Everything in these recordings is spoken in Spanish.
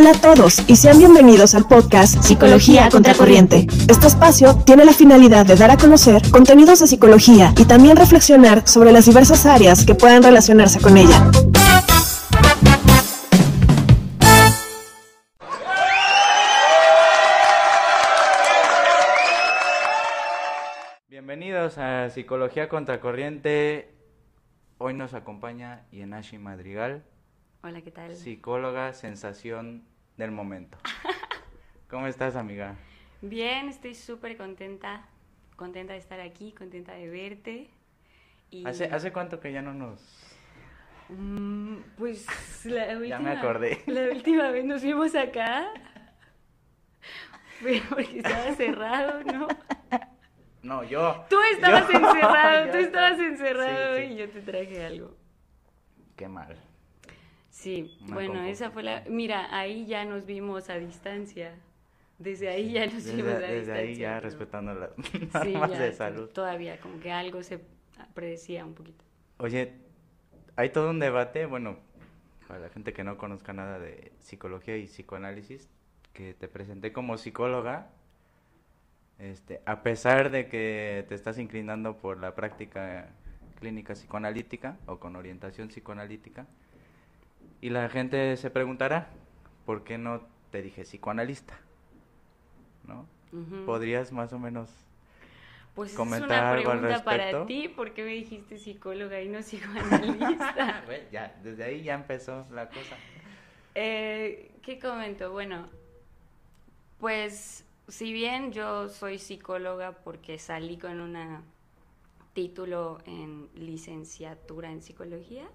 Hola a todos y sean bienvenidos al podcast Psicología Contracorriente. Este espacio tiene la finalidad de dar a conocer contenidos de psicología y también reflexionar sobre las diversas áreas que puedan relacionarse con ella. Bienvenidos a Psicología Contracorriente. Hoy nos acompaña Yenashi Madrigal. Hola, ¿qué tal? Psicóloga sensación del momento. ¿Cómo estás, amiga? Bien, estoy súper contenta. Contenta de estar aquí, contenta de verte. Y... ¿Hace, ¿Hace cuánto que ya no nos...? Mm, pues la última... ya me acordé. La última vez nos vimos acá. Pero porque estaba cerrado, ¿no? No, yo. Tú estabas encerrado, tú estabas encerrado y yo te traje algo. Qué mal. Sí, bueno, esa fue la... Mira, ahí ya nos vimos a distancia. Desde ahí ya nos vimos a distancia. Desde ahí ya respetando las normas de salud. Todavía, como que algo se predecía un poquito. Oye, hay todo un debate, bueno, para la gente que no conozca nada de psicología y psicoanálisis, que te presenté como psicóloga, este, a pesar de que te estás inclinando por la práctica clínica psicoanalítica o con orientación psicoanalítica, y la gente se preguntará, ¿por qué no te dije psicoanalista? ¿No? ¿Podrías más o menos pues comentar es una algo al pregunta respecto? para ti, ¿por qué me dijiste psicóloga y no psicoanalista? ya, desde ahí ya empezó la cosa. Eh, ¿Qué comento? Bueno, pues si bien yo soy psicóloga porque salí con un título en licenciatura en psicología,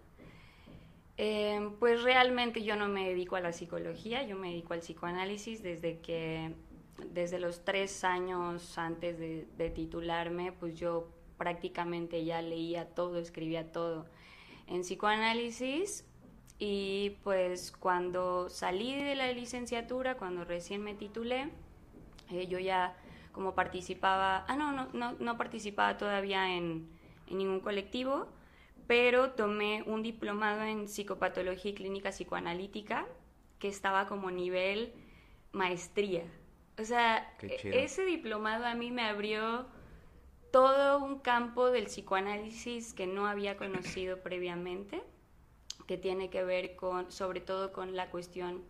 eh, pues realmente yo no me dedico a la psicología, yo me dedico al psicoanálisis desde que, desde los tres años antes de, de titularme, pues yo prácticamente ya leía todo, escribía todo en psicoanálisis y pues cuando salí de la licenciatura, cuando recién me titulé, eh, yo ya como participaba, ah no, no, no, no participaba todavía en, en ningún colectivo, pero tomé un diplomado en psicopatología y clínica psicoanalítica que estaba como nivel maestría. O sea, ese diplomado a mí me abrió todo un campo del psicoanálisis que no había conocido previamente, que tiene que ver con, sobre todo con la cuestión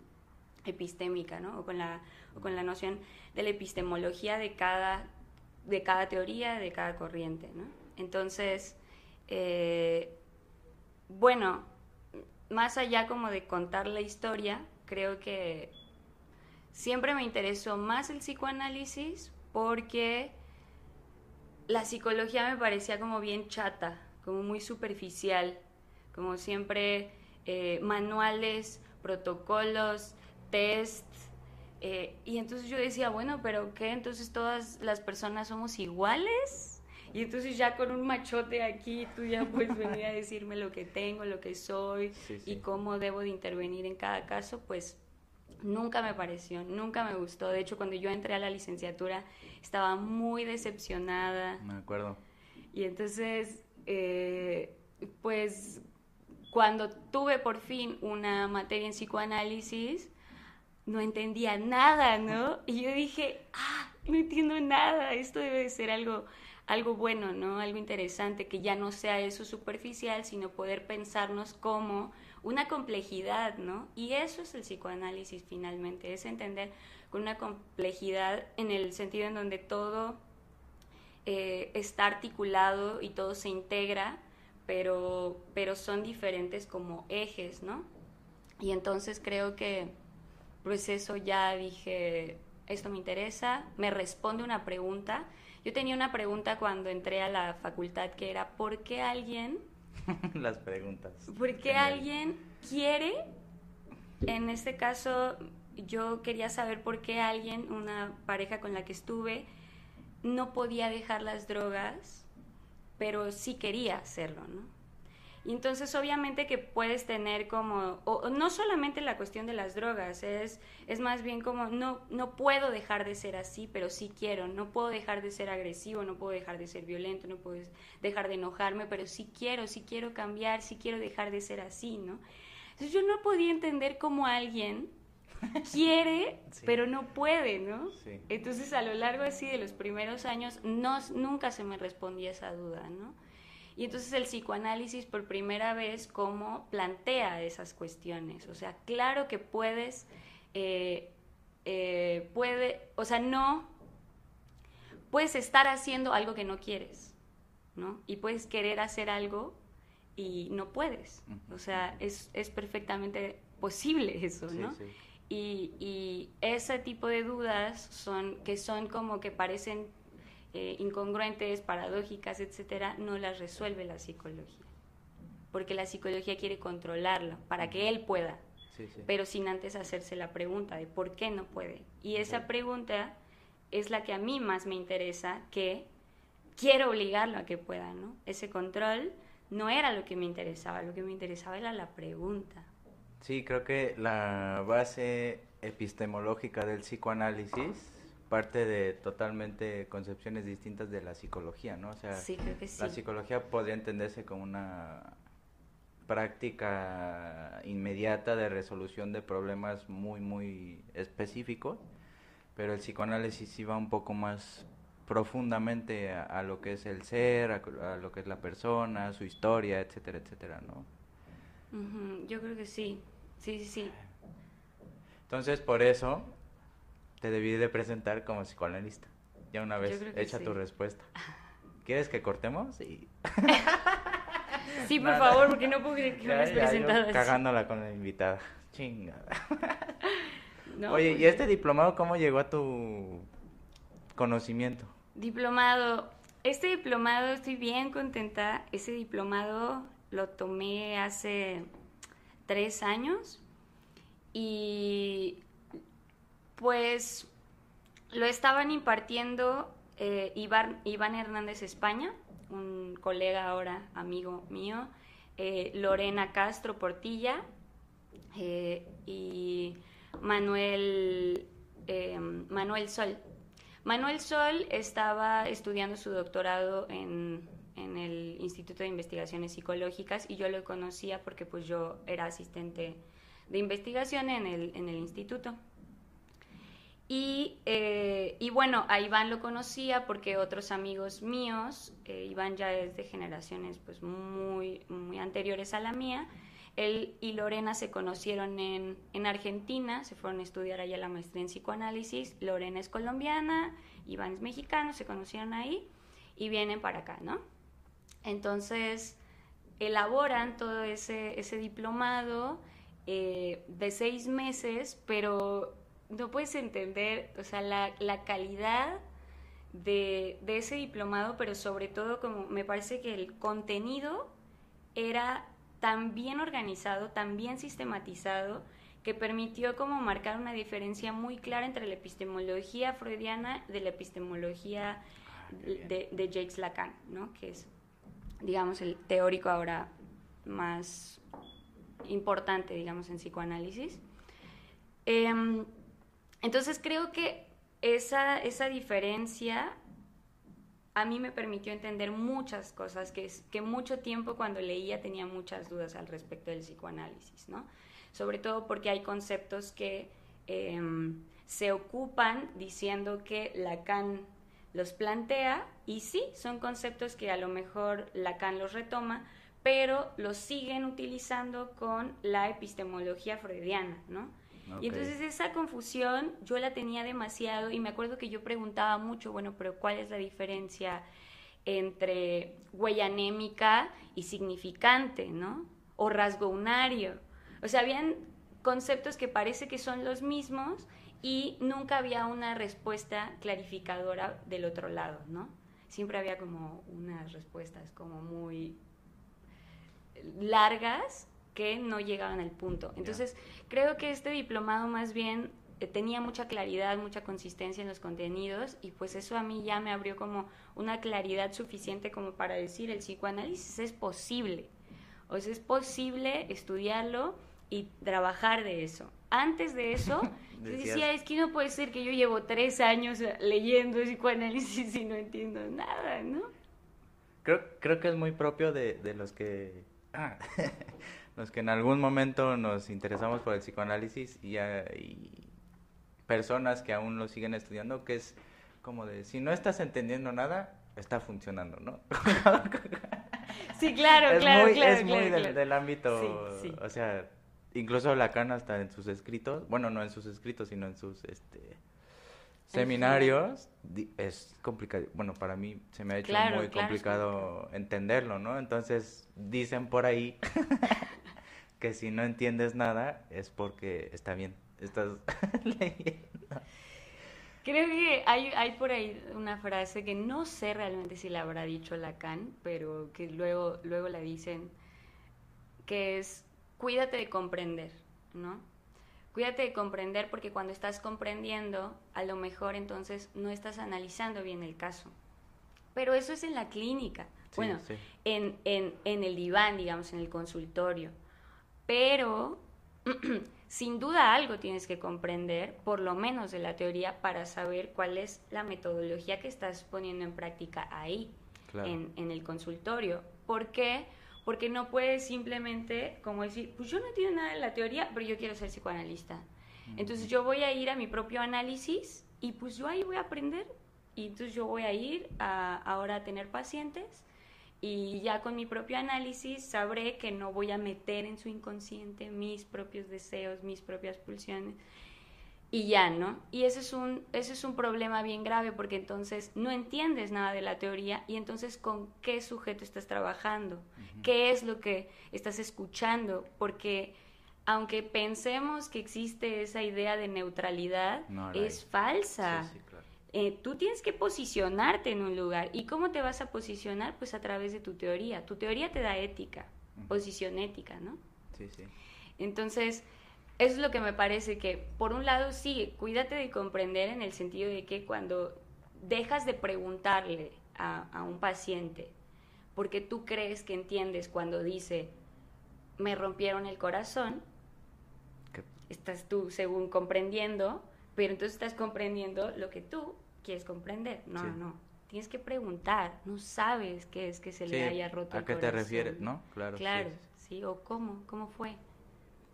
epistémica, ¿no? O con la, o con la noción de la epistemología de cada, de cada teoría, de cada corriente, ¿no? Entonces, eh, bueno, más allá como de contar la historia, creo que siempre me interesó más el psicoanálisis porque la psicología me parecía como bien chata, como muy superficial, como siempre eh, manuales, protocolos, test. Eh, y entonces yo decía, bueno, pero ¿qué? Entonces todas las personas somos iguales. Y entonces ya con un machote aquí, tú ya puedes venir a decirme lo que tengo, lo que soy Sí, sí. y cómo debo de intervenir en cada caso, pues nunca me pareció, nunca me gustó. De hecho, cuando yo entré a la licenciatura estaba muy decepcionada. Me acuerdo. Y entonces, eh, pues cuando tuve por fin una materia en psicoanálisis, no entendía nada, ¿no? Y yo dije, ah, no entiendo nada, esto debe de ser algo, algo bueno, ¿no? Algo interesante, que ya no sea eso superficial, sino poder pensarnos como una complejidad, ¿no? Y eso es el psicoanálisis finalmente, es entender con una complejidad en el sentido en donde todo eh, está articulado y todo se integra, pero, pero son diferentes como ejes, ¿no? Y entonces creo que, pues eso ya dije, esto me interesa, me responde una pregunta. Yo tenía una pregunta cuando entré a la facultad que era, ¿por qué alguien, Las preguntas. por qué Genial. alguien quiere, en este caso yo quería saber por qué alguien, una pareja con la que estuve, no podía dejar las drogas, pero sí quería hacerlo, ¿no? Y entonces obviamente que puedes tener como, o, o no solamente la cuestión de las drogas, es, es más bien como, no, no puedo dejar de ser así, pero sí quiero, no puedo dejar de ser agresivo, no puedo dejar de ser violento, no puedo dejar de enojarme, pero sí quiero, sí quiero cambiar, sí quiero dejar de ser así, ¿no? Entonces yo no podía entender cómo alguien quiere, pero no puede, ¿no? Entonces a lo largo así de los primeros años no, nunca se me respondía esa duda, ¿no? Y entonces el psicoanálisis por primera vez como plantea esas cuestiones, o sea, claro que puedes, eh, eh, puede, o sea, no, puedes estar haciendo algo que no quieres, ¿no? Y puedes querer hacer algo y no puedes, o sea, es, es perfectamente posible eso, ¿no? Y, y, ese tipo de dudas son que son como que parecen eh, incongruentes, paradójicas, etcétera, no las resuelve la psicología. Porque la psicología quiere controlarlo para que él pueda, pero sin antes hacerse la pregunta de por qué no puede. Y esa pregunta es la que a mí más me interesa, que quiero obligarlo a que pueda, ¿no? Ese control no era lo que me interesaba, lo que me interesaba era la pregunta. Sí, creo que la base epistemológica del psicoanálisis parte de totalmente concepciones distintas de la psicología, ¿no? O sea, la psicología podría entenderse como una práctica inmediata de resolución de problemas muy, muy específicos, pero el psicoanálisis iba un poco más profundamente a, lo que es el ser, a, lo que es la persona, su historia, etcétera, etcétera, ¿no? Yo creo que sí. Sí, sí, sí. Entonces, por eso te debí de presentar como psicoanalista. Ya una vez hecha tu respuesta. ¿Quieres que cortemos? Sí, sí por favor, porque no puedo creer que me presentado Cagándola con la invitada. Chingada. Oye, ¿y pues este diplomado cómo llegó a tu conocimiento? Diplomado. Este diplomado, estoy bien contenta. Ese diplomado lo tomé hace tres años y pues lo estaban impartiendo eh, Iván, Hernández España, un colega ahora, amigo mío, eh, Lorena Castro Portilla eh, y Manuel, Manuel Sol. Manuel Sol estaba estudiando su doctorado en en el Instituto de Investigaciones Psicológicas y yo lo conocía porque pues yo era asistente de investigación en el, en el instituto. Y, eh, y, bueno, a Iván lo conocía porque otros amigos míos, eh, Iván ya es de generaciones pues muy, muy anteriores a la mía, él y Lorena se conocieron en, en, Argentina, se fueron a estudiar allá la maestría en psicoanálisis, Lorena es colombiana, Iván es mexicano, se conocieron ahí y vienen para acá, ¿no? Entonces, elaboran todo ese, ese diplomado eh, de seis meses, pero no puedes entender, o sea, la, la calidad de, de, ese diplomado, pero sobre todo como me parece que el contenido era tan bien organizado, tan bien sistematizado, que permitió como marcar una diferencia muy clara entre la epistemología freudiana de la epistemología de, de Jacques Lacan, ¿no? que es digamos, el teórico ahora más importante, digamos, en psicoanálisis. Em, entonces creo que esa, esa diferencia a mí me permitió entender muchas cosas que, que mucho tiempo cuando leía tenía muchas dudas al respecto del psicoanálisis, ¿no? Sobre todo porque hay conceptos que em, se ocupan diciendo que Lacan los plantea y sí, son conceptos que a lo mejor Lacan los retoma, pero los siguen utilizando con la epistemología freudiana, ¿no? Y entonces esa confusión yo la tenía demasiado y me acuerdo que yo preguntaba mucho, bueno, pero ¿cuál es la diferencia entre huella anémica y significante, ¿no? O rasgo unario. O sea, habían conceptos que parece que son los mismos y nunca había una respuesta clarificadora del otro lado, ¿no? Siempre había como unas respuestas como muy largas que no llegaban al punto. Entonces, creo que este diplomado más bien eh, tenía mucha claridad, mucha consistencia en los contenidos y pues eso a mí ya me abrió como una claridad suficiente como para decir el psicoanálisis es posible. O sea, es posible estudiarlo y trabajar de eso. Antes de eso, decía, es que no puede ser que yo llevo tres años leyendo psicoanálisis y no entiendo nada, ¿no? Creo, creo que es muy propio de, de los que... Ah, los que en algún momento nos interesamos por el psicoanálisis y, y personas que aún lo siguen estudiando, que es como de, si no estás entendiendo nada, está funcionando, ¿no? sí, claro, es claro, muy, claro, Es muy claro, del, del ámbito, Sí, sí. o sea, incluso Lacan hasta en sus escritos, bueno, no en sus escritos, sino en sus, este, seminarios, es complicado, bueno, para mí se me ha hecho Claro, muy claro, complicado entenderlo, ¿no? Entonces, dicen por ahí que si no entiendes nada es porque está bien, estás leyendo. Creo que hay, hay por ahí una frase que no sé realmente si la habrá dicho Lacan, pero que luego, luego la dicen, que es cuídate de comprender, ¿no? Cuídate de comprender porque cuando estás comprendiendo, a lo mejor entonces no estás analizando bien el caso. Pero eso es en la clínica, Sí, bueno, sí. en, en, en el diván, digamos, en el consultorio. Pero sin duda algo tienes que comprender, por lo menos de la teoría, para saber cuál es la metodología que estás poniendo en práctica ahí, Claro. en, en el consultorio. ¿Por qué? Porque no puedes simplemente como decir, pues yo no entiendo nada de la teoría, pero yo quiero ser psicoanalista. Entonces yo voy a ir a mi propio análisis y pues yo ahí voy a aprender. Y entonces yo voy a ir a, ahora a tener pacientes y ya con mi propio análisis sabré que no voy a meter en su inconsciente mis propios deseos, mis propias pulsiones y ya, ¿no? Y ese es un ese es un problema bien grave porque entonces no entiendes nada de la teoría y entonces con qué sujeto estás trabajando, qué es lo que estás escuchando, porque aunque pensemos que existe esa idea de neutralidad, No es falsa Sí, sí, claro. eh, tú tienes que posicionarte en un lugar. ¿Y cómo te vas a posicionar? Pues a través de tu teoría. Tu teoría te da ética, posición ética, ¿no? Sí, sí. Entonces, eso es lo que me parece que, por un lado, sí, cuídate de comprender en el sentido de que cuando dejas de preguntarle a, a un paciente, porque tú crees que entiendes cuando dice, me rompieron el corazón, Que- estás tú según comprendiendo, pero entonces estás comprendiendo lo que tú quieres comprender. No, Sí. no. Tienes que preguntar. No sabes qué es que se Sí, le haya roto ¿A el qué te corazón. refieres? ¿No? Claro. Claro, sí, sí. O cómo, cómo fue.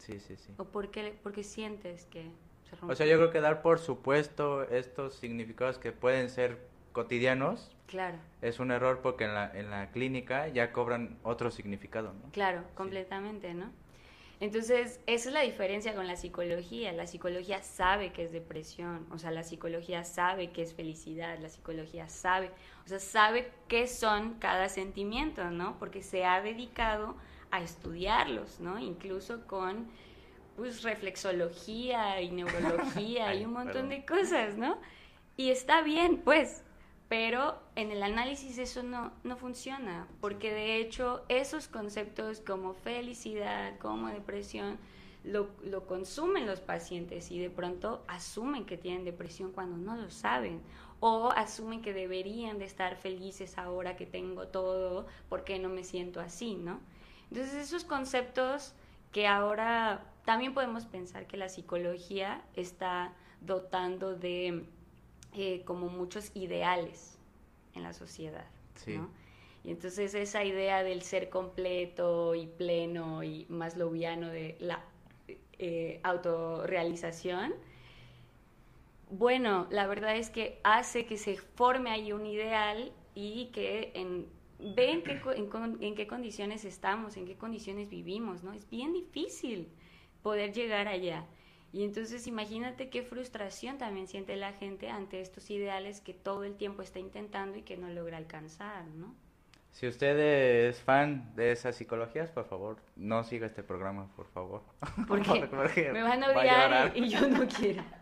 Sí, sí, sí. O por qué, por qué sientes que se rompió. O sea, yo creo que dar por supuesto estos significados que pueden ser cotidianos Claro, es un error porque en la, en la clínica ya cobran otro significado, ¿no? claro, completamente, ¿no? Entonces, esa es la diferencia con la psicología. La psicología sabe que es depresión, o sea, la psicología sabe que es felicidad, la psicología sabe, o sea, sabe qué son cada sentimiento, ¿no? Porque se ha dedicado a estudiarlos, ¿no? Incluso con, pues, reflexología y neurología y un perdón. montón de cosas, ¿no? Y está bien, pues, pero en el análisis eso no, no funciona, porque de hecho esos conceptos como felicidad, como depresión, lo, lo consumen los pacientes y de pronto asumen que tienen depresión cuando no lo saben, o asumen que deberían de estar felices ahora que tengo todo, porque no me siento así, ¿no? Entonces esos conceptos que ahora también podemos pensar que la psicología está dotando de eh, como muchos ideales en la sociedad. Sí. ¿no? Y entonces esa idea del ser completo y pleno y más loviano de la eh, autorrealización, bueno, la verdad es que hace que se forme ahí un ideal y que en, ve en qué, en en qué condiciones estamos, en qué condiciones vivimos, ¿no? Es bien difícil poder llegar allá. Y entonces imagínate qué frustración también siente la gente ante estos ideales que todo el tiempo está intentando y que no logra alcanzar, ¿no? Si usted es fan de esas psicologías, por favor, no siga este programa, por favor. Porque Porque me van a va odiar llorar. y, y yo no quiero.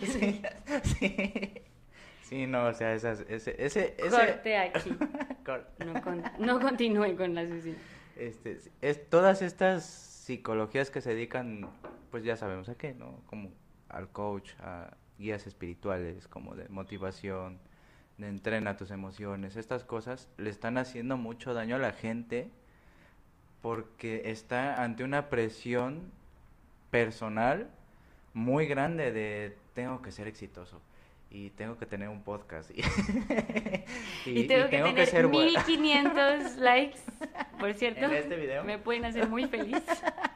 Sí, sí. Sí, no, o sea, esas, ese, ese, ese... Corte aquí. Cor- No, con- no continúe con la sesión. Este, es, todas estas psicologías que se dedican, pues ya sabemos a qué, ¿no? Como al coach, a guías espirituales, como de motivación, de entrena tus emociones, estas cosas le están haciendo mucho daño a la gente porque está ante una presión personal muy grande de tengo que ser exitoso y tengo que tener un podcast. Y, tengo, que tener ser 1500 likes, por cierto. En este video. Me pueden hacer muy feliz.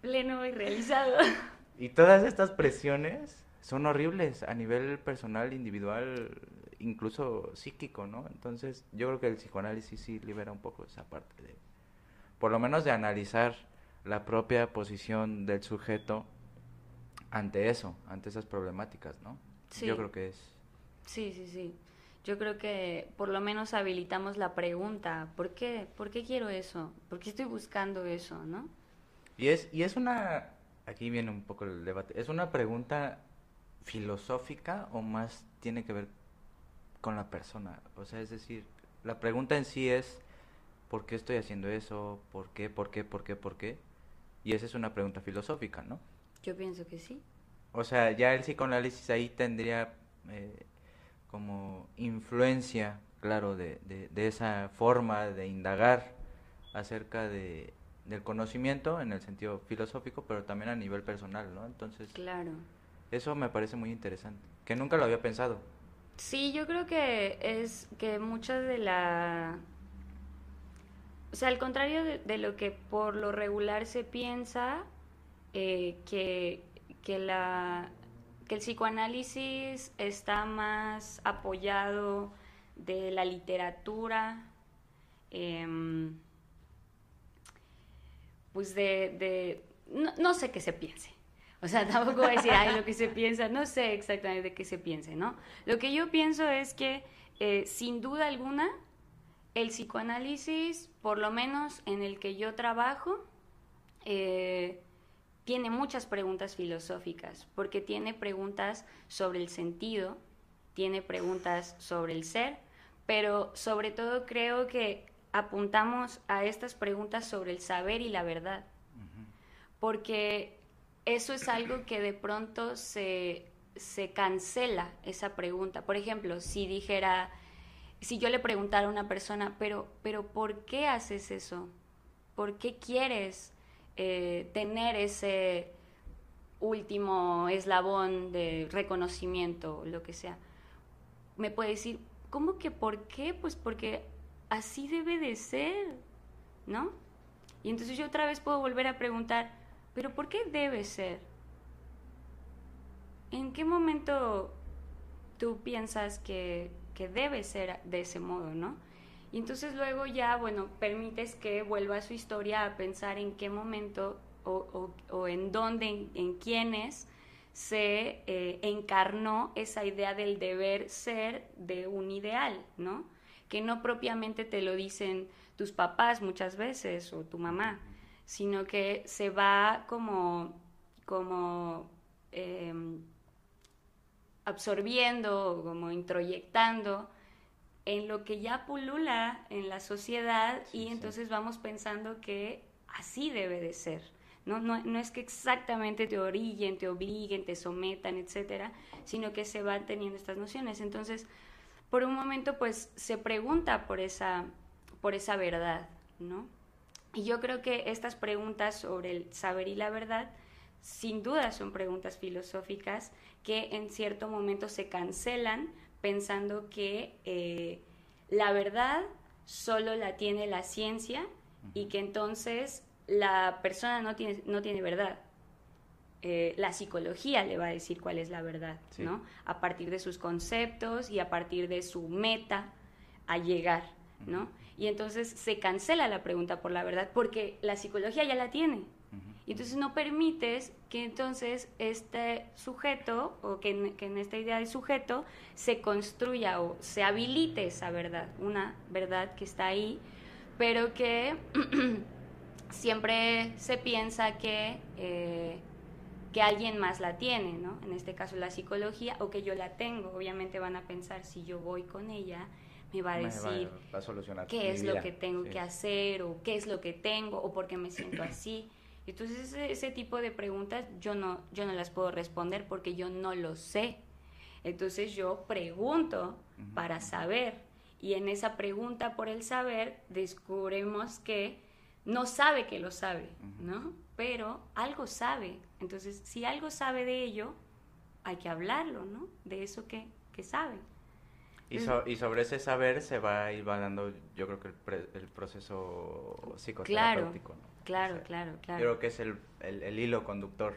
Pleno y realizado. Y todas estas presiones son horribles a nivel personal, individual, incluso psíquico, ¿no? Entonces, yo creo que el psicoanálisis sí libera un poco esa parte de, por lo menos de analizar la propia posición del sujeto ante eso, ante esas problemáticas, ¿no? Yo creo que es. Sí, sí, sí. Yo creo que por lo menos habilitamos la pregunta, ¿por qué? ¿Por qué quiero eso? ¿Por qué estoy buscando eso, no? Y es, y es una, aquí viene un poco el debate, ¿es una pregunta filosófica o más tiene que ver con la persona? O sea, es decir, la pregunta en sí es, ¿por qué estoy haciendo eso? ¿Por qué? ¿Por qué? ¿Por qué? ¿Por qué? Y esa es una pregunta filosófica, ¿no? Yo pienso que sí. O sea, ya el psicoanálisis ahí tendría eh, como influencia, claro, de, de, esa forma de indagar acerca de, del conocimiento en el sentido filosófico, pero también a nivel personal, ¿no? Entonces, claro. Eso me parece muy interesante, que nunca lo había pensado. Sí, yo creo que es que muchas de la... O sea, al contrario de, lo que por lo regular se piensa, eh, que que, la, que el psicoanálisis está más apoyado de la literatura, em, pues de, no, sé qué se piense. O sea, tampoco voy a decir, ay, lo que se piensa, no sé exactamente de qué se piense, ¿no? Lo que yo pienso es que, eh, sin duda alguna, el psicoanálisis, por lo menos en el que yo trabajo, eh, tiene muchas preguntas filosóficas, porque tiene preguntas sobre el sentido, tiene preguntas sobre el ser, pero sobre todo creo que apuntamos a estas preguntas sobre el saber y la verdad, porque eso es algo que de pronto se, se cancela esa pregunta. Por ejemplo, si dijera, si yo le preguntara a una persona, pero, pero ¿por qué haces eso? ¿Por qué quieres eh, tener ese último eslabón de reconocimiento, lo que sea. Me puede decir, ¿cómo que por qué? Pues porque así debe de ser, ¿no? Y entonces yo otra vez puedo volver a preguntar, ¿pero por qué debe ser? ¿En qué momento tú piensas que, que debe ser de ese modo, no? Y entonces luego ya, bueno, permites que vuelva su historia a pensar en qué momento o, en dónde, en, quiénes se eh, encarnó esa idea del deber ser de un ideal, ¿no? Que no propiamente te lo dicen tus papás muchas veces o tu mamá, sino que se va como, como em, absorbiendo, como introyectando en lo que ya pulula en la sociedad y entonces vamos pensando que así debe de ser. ¿no? No, es que exactamente te orillen, te obliguen, te sometan, etcétera, sino que se van teniendo estas nociones. Entonces, por un momento, pues se pregunta por esa, por esa verdad, ¿no? Y yo creo que estas preguntas sobre el saber y la verdad, sin duda son preguntas filosóficas que en cierto momento se cancelan pensando que eh, la verdad solo la tiene la ciencia y que entonces la persona no tiene, no tiene verdad. Eh, la psicología le va a decir cuál es la verdad, ¿no? A partir de sus conceptos y a partir de su meta a llegar, ¿no? Y entonces se cancela la pregunta por la verdad porque la psicología ya la tiene. Y entonces no permites que entonces este sujeto, o que en, que en, esta idea de sujeto, se construya o se habilite esa verdad, una verdad que está ahí, pero que siempre se piensa que, eh, que alguien más la tiene, ¿no? En este caso la psicología, o que yo la tengo. Obviamente van a pensar, si yo voy con ella, me va a decir qué es lo que tengo que hacer, o qué es lo que tengo, o por qué me siento así. Entonces ese, tipo de preguntas yo no, yo no las puedo responder porque yo no lo sé. Entonces yo pregunto para saber y en esa pregunta por el saber descubrimos que no sabe que lo sabe, ¿no? Pero algo sabe. Entonces si algo sabe de ello, hay que hablarlo, ¿no? De eso que, que sabe. Y, y, sobre ese saber se va a ir dando, yo creo que el, el proceso psicoterapéutico. Claro, claro, claro, claro. Yo creo que es el, el, hilo conductor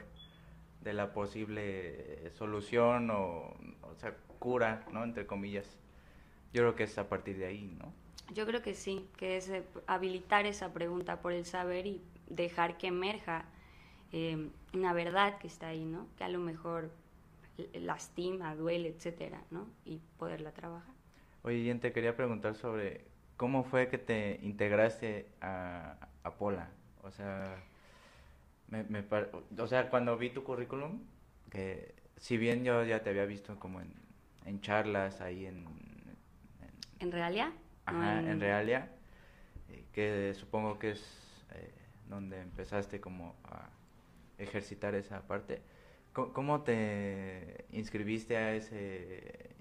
de la posible solución o, o sea, cura, ¿no? Entre comillas. Yo creo que es a partir de ahí, ¿no? Yo creo que sí, que es eh, habilitar esa pregunta por el saber y dejar que emerja eh, una verdad que está ahí, ¿no? Que a lo mejor lastima, duele, etcétera, ¿no? Y poderla trabajar. Oye, Jen, te quería preguntar sobre cómo fue que te integraste a, a Pola. O sea, me, me, o sea, cuando vi tu currículum, que si bien yo ya te había visto como en, en charlas ahí en... ¿En, ¿En Realia? Ajá, en Realia, eh, que supongo que es eh, donde empezaste como a ejercitar esa parte. ¿Cómo te inscribiste a ese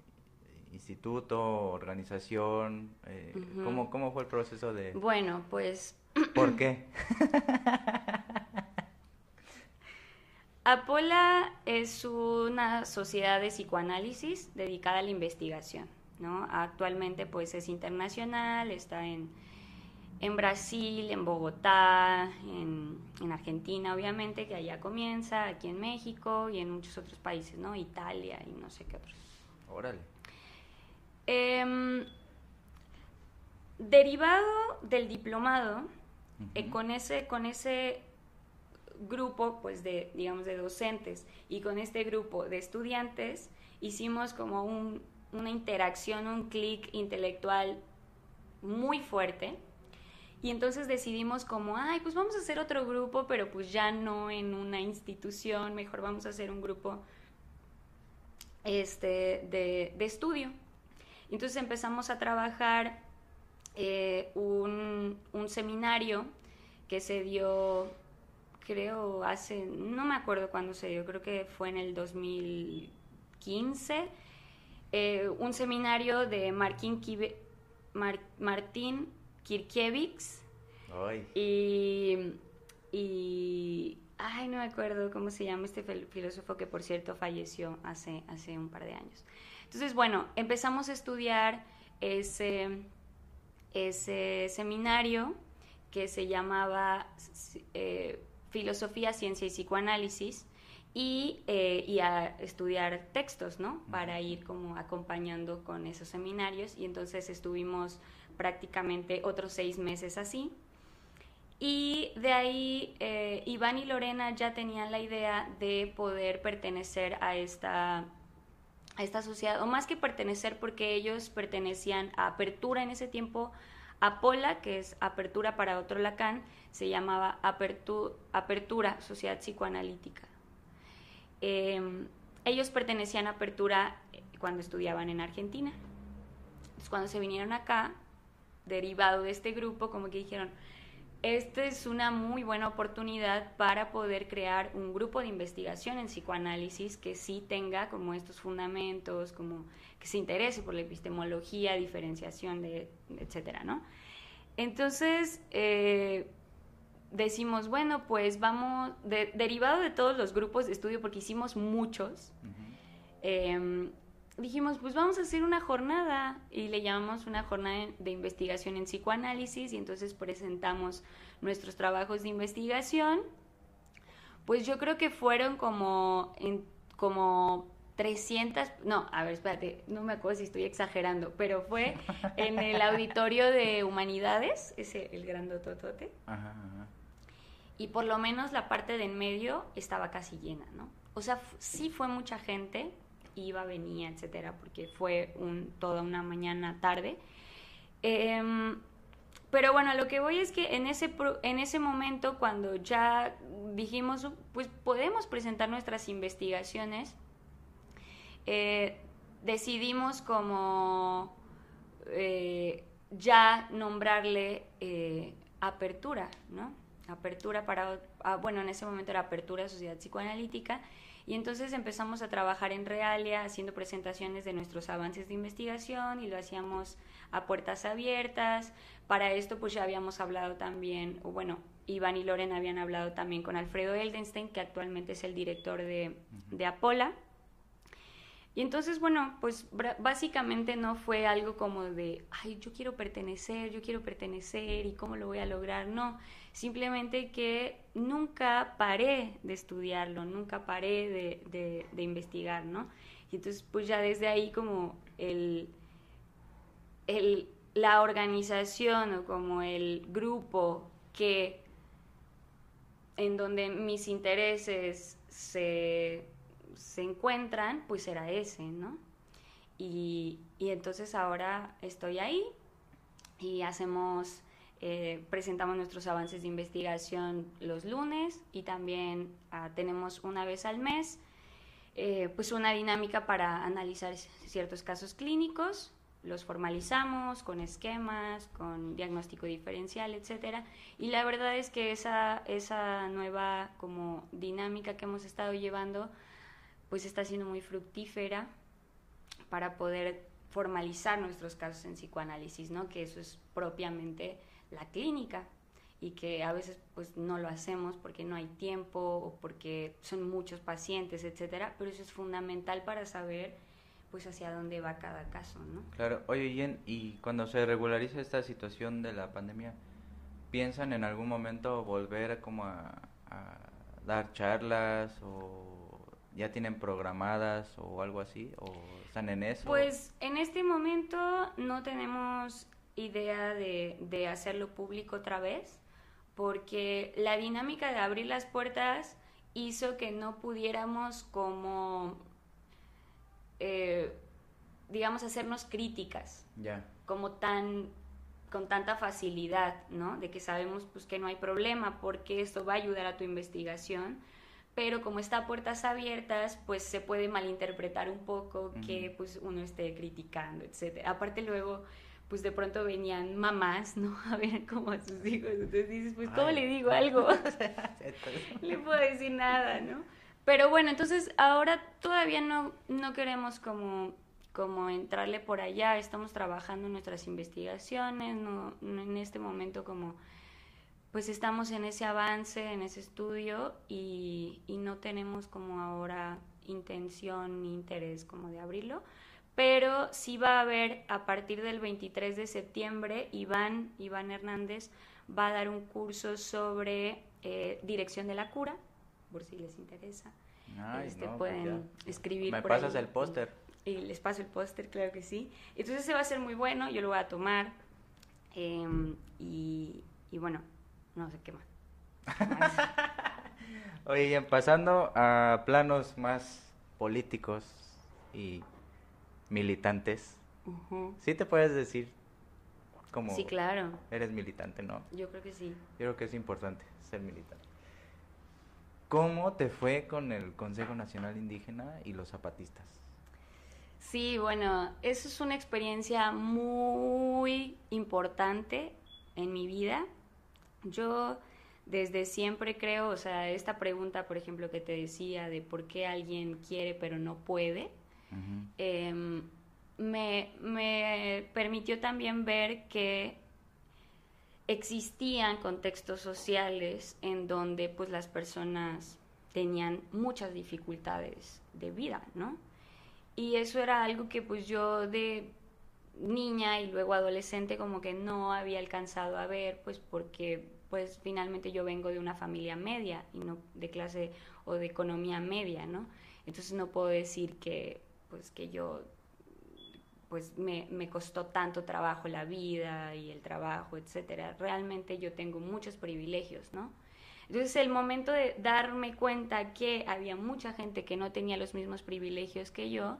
instituto, organización? Eh, ¿cómo, ¿Cómo fue el proceso de...? Bueno, pues... ¿Por qué? Apola es una sociedad de psicoanálisis dedicada a la investigación, ¿no? Actualmente pues es internacional, está en en Brasil, en Bogotá, en, Argentina, obviamente, que allá comienza, aquí en México y en muchos otros países, ¿no? Italia y no sé qué otros. Órale. Em, derivado del diplomado, eh, con, ese, con ese grupo, pues, de, digamos, de docentes y con este grupo de estudiantes, hicimos como un, una interacción, un clic intelectual muy fuerte y entonces decidimos como, ay, pues vamos a hacer otro grupo, pero pues ya no en una institución, mejor vamos a hacer un grupo este, de, de estudio. Entonces empezamos a trabajar eh, un, un, seminario que se dio, creo, hace, no me acuerdo cuándo se dio, creo que fue en el 2015, eh, un seminario de Martín, Martín Kirkiewicz. Y, y, ay, no me acuerdo cómo se llama este filósofo que por cierto falleció hace, hace un par de años. Entonces, bueno, empezamos a estudiar ese, ese seminario que se llamaba eh, Filosofía, Ciencia y Psicoanálisis y, eh, y, a estudiar textos, ¿no? Para ir como acompañando con esos seminarios y entonces estuvimos prácticamente otros seis meses así. Y de ahí eh, Iván y Lorena ya tenían la idea de poder pertenecer a esta, a esta sociedad, o más que pertenecer porque ellos pertenecían a Apertura en ese tiempo, Apola, que es Apertura para otro Lacan, se llamaba Apertura, Sociedad Psicoanalítica. Em, ellos pertenecían a Apertura eh, cuando estudiaban en Argentina. Entonces, cuando se vinieron acá, derivado de este grupo, como que dijeron, esta es una muy buena oportunidad para poder crear un grupo de investigación en psicoanálisis que sí tenga como estos fundamentos, como que se interese por la epistemología, diferenciación, de, etcétera, ¿no? Entonces, eh, decimos, bueno, pues vamos, derivado de todos los grupos de estudio, porque hicimos muchos, dijimos, pues vamos a hacer una jornada y le llamamos una jornada de investigación en psicoanálisis y entonces presentamos nuestros trabajos de investigación. Pues yo creo que fueron como, en, como 300, no, a ver, espérate, no me acuerdo si estoy exagerando, pero fue en el auditorio de humanidades, ese, el grandototote. Ajá, ajá. Y por lo menos la parte de en medio estaba casi llena, ¿no? O sea, sí fue mucha gente, iba, venía, etcétera, porque fue toda una mañana tarde. Em, pero bueno, lo que voy es que en ese, en ese momento, cuando ya dijimos, pues podemos presentar nuestras investigaciones, eh, decidimos como eh, ya nombrarle eh, apertura, ¿no? Apertura para, ah, bueno, en ese momento era apertura Sociedad Psicoanalítica, y entonces empezamos a trabajar en Realia haciendo presentaciones de nuestros avances de investigación y lo hacíamos a puertas abiertas. Para esto pues ya habíamos hablado también, o bueno, Iván y Loren habían hablado también con Alfredo Eldenstein, que actualmente es el director de, de Apola. Y entonces, bueno, pues básicamente no fue algo como de, ay, yo quiero pertenecer, yo quiero pertenecer y cómo lo voy a lograr, no, simplemente que nunca paré de estudiarlo, nunca paré de, de, investigar, ¿no? Y entonces, pues ya desde ahí como el, el, la organización o como el grupo que en donde mis intereses se se encuentran, pues era ese, ¿no? Y, entonces ahora estoy ahí y hacemos, eh, presentamos nuestros avances de investigación los lunes y también ah, tenemos una vez al mes eh, pues una dinámica para analizar ciertos casos clínicos, los formalizamos con esquemas, con diagnóstico diferencial, etcétera. Y la verdad es que esa, esa nueva como dinámica que hemos estado llevando pues está siendo muy fructífera para poder formalizar nuestros casos en psicoanálisis, ¿no? Que eso es propiamente la clínica y que a veces pues no lo hacemos porque no hay tiempo o porque son muchos pacientes, etcétera, pero eso es fundamental para saber pues hacia dónde va cada caso, ¿no? Claro, oye, Jen, y cuando se regulariza esta situación de la pandemia, ¿piensan en algún momento volver como a, a dar charlas o ya tienen programadas o algo así? ¿O están en eso? Pues en este momento no tenemos idea de, de hacerlo público otra vez, porque la dinámica de abrir las puertas hizo que no pudiéramos como, eh, digamos, hacernos críticas. Ya. Como tan con tanta facilidad, ¿no? De que sabemos pues que no hay problema porque esto va a ayudar a tu investigación, pero como está a puertas abiertas, pues se puede malinterpretar un poco que pues uno esté criticando, etcétera. Aparte luego, pues de pronto venían mamás, ¿no? A ver cómo a sus hijos, entonces dices, pues ¿cómo le digo algo? le puedo decir nada, ¿no? Pero bueno, entonces ahora todavía no, no queremos como, como entrarle por allá, estamos trabajando en nuestras investigaciones, no en este momento como pues estamos en ese avance, en ese estudio y, no tenemos como ahora intención ni interés como de abrirlo, pero sí va a haber a partir del 23 de septiembre, Iván, Iván Hernández va a dar un curso sobre eh, dirección de la cura, por si les interesa. este, pues pueden escribir. Me pasas el póster. Y les paso el póster, claro que sí. Entonces se va a ser muy bueno, yo lo voy a tomar. Em, y, y bueno, no sé qué más. Oye, pasando a planos más políticos y militantes, ¿sí te puedes decir como sí, claro. eres militante, no? Yo creo que sí. Yo creo que es importante ser militante. ¿Cómo te fue con el Consejo Nacional Indígena y los zapatistas? Sí, bueno, eso es una experiencia muy importante en mi vida yo desde siempre creo, o sea, esta pregunta, por ejemplo, que te decía de por qué alguien quiere pero no puede, em, me, me permitió también ver que existían contextos sociales en donde pues las personas tenían muchas dificultades de vida, ¿no? Y eso era algo que pues yo de niña y luego adolescente como que no había alcanzado a ver, pues porque pues finalmente yo vengo de una familia media y no de clase o de economía media, ¿no? Entonces no puedo decir que pues que yo pues me, me costó tanto trabajo la vida y el trabajo, etcétera. Realmente yo tengo muchos privilegios, ¿no? Entonces el momento de darme cuenta que había mucha gente que no tenía los mismos privilegios que yo,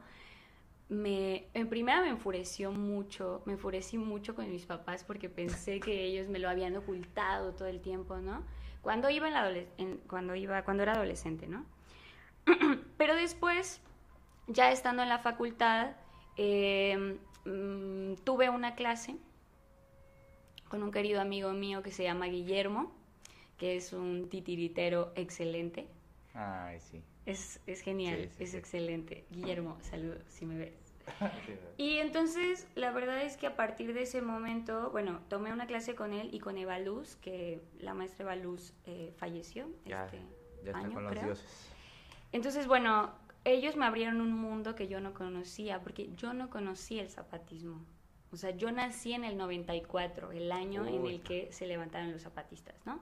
me, en primera me enfureció mucho, me enfurecí mucho con mis papás porque pensé que ellos me lo habían ocultado todo el tiempo, ¿no? Cuando iba, en cuando, iba cuando era adolescente, ¿no? Pero después, ya estando en la facultad, em, mm, tuve una clase con un querido amigo mío que se llama Guillermo, que es un titiritero excelente. Ay, sí. Es, es genial, es excelente. Guillermo, saludos si me ves. Y entonces, la verdad es que a partir de ese momento, bueno, tomé una clase con él y con Eva Luz, que la maestra Eva Luz eh, falleció ya, este ya está año, con los dioses. Entonces, bueno, ellos me abrieron un mundo que yo no conocía, porque yo no conocía el zapatismo. O sea, yo nací en el 94, el año en el que se levantaron los zapatistas, ¿no?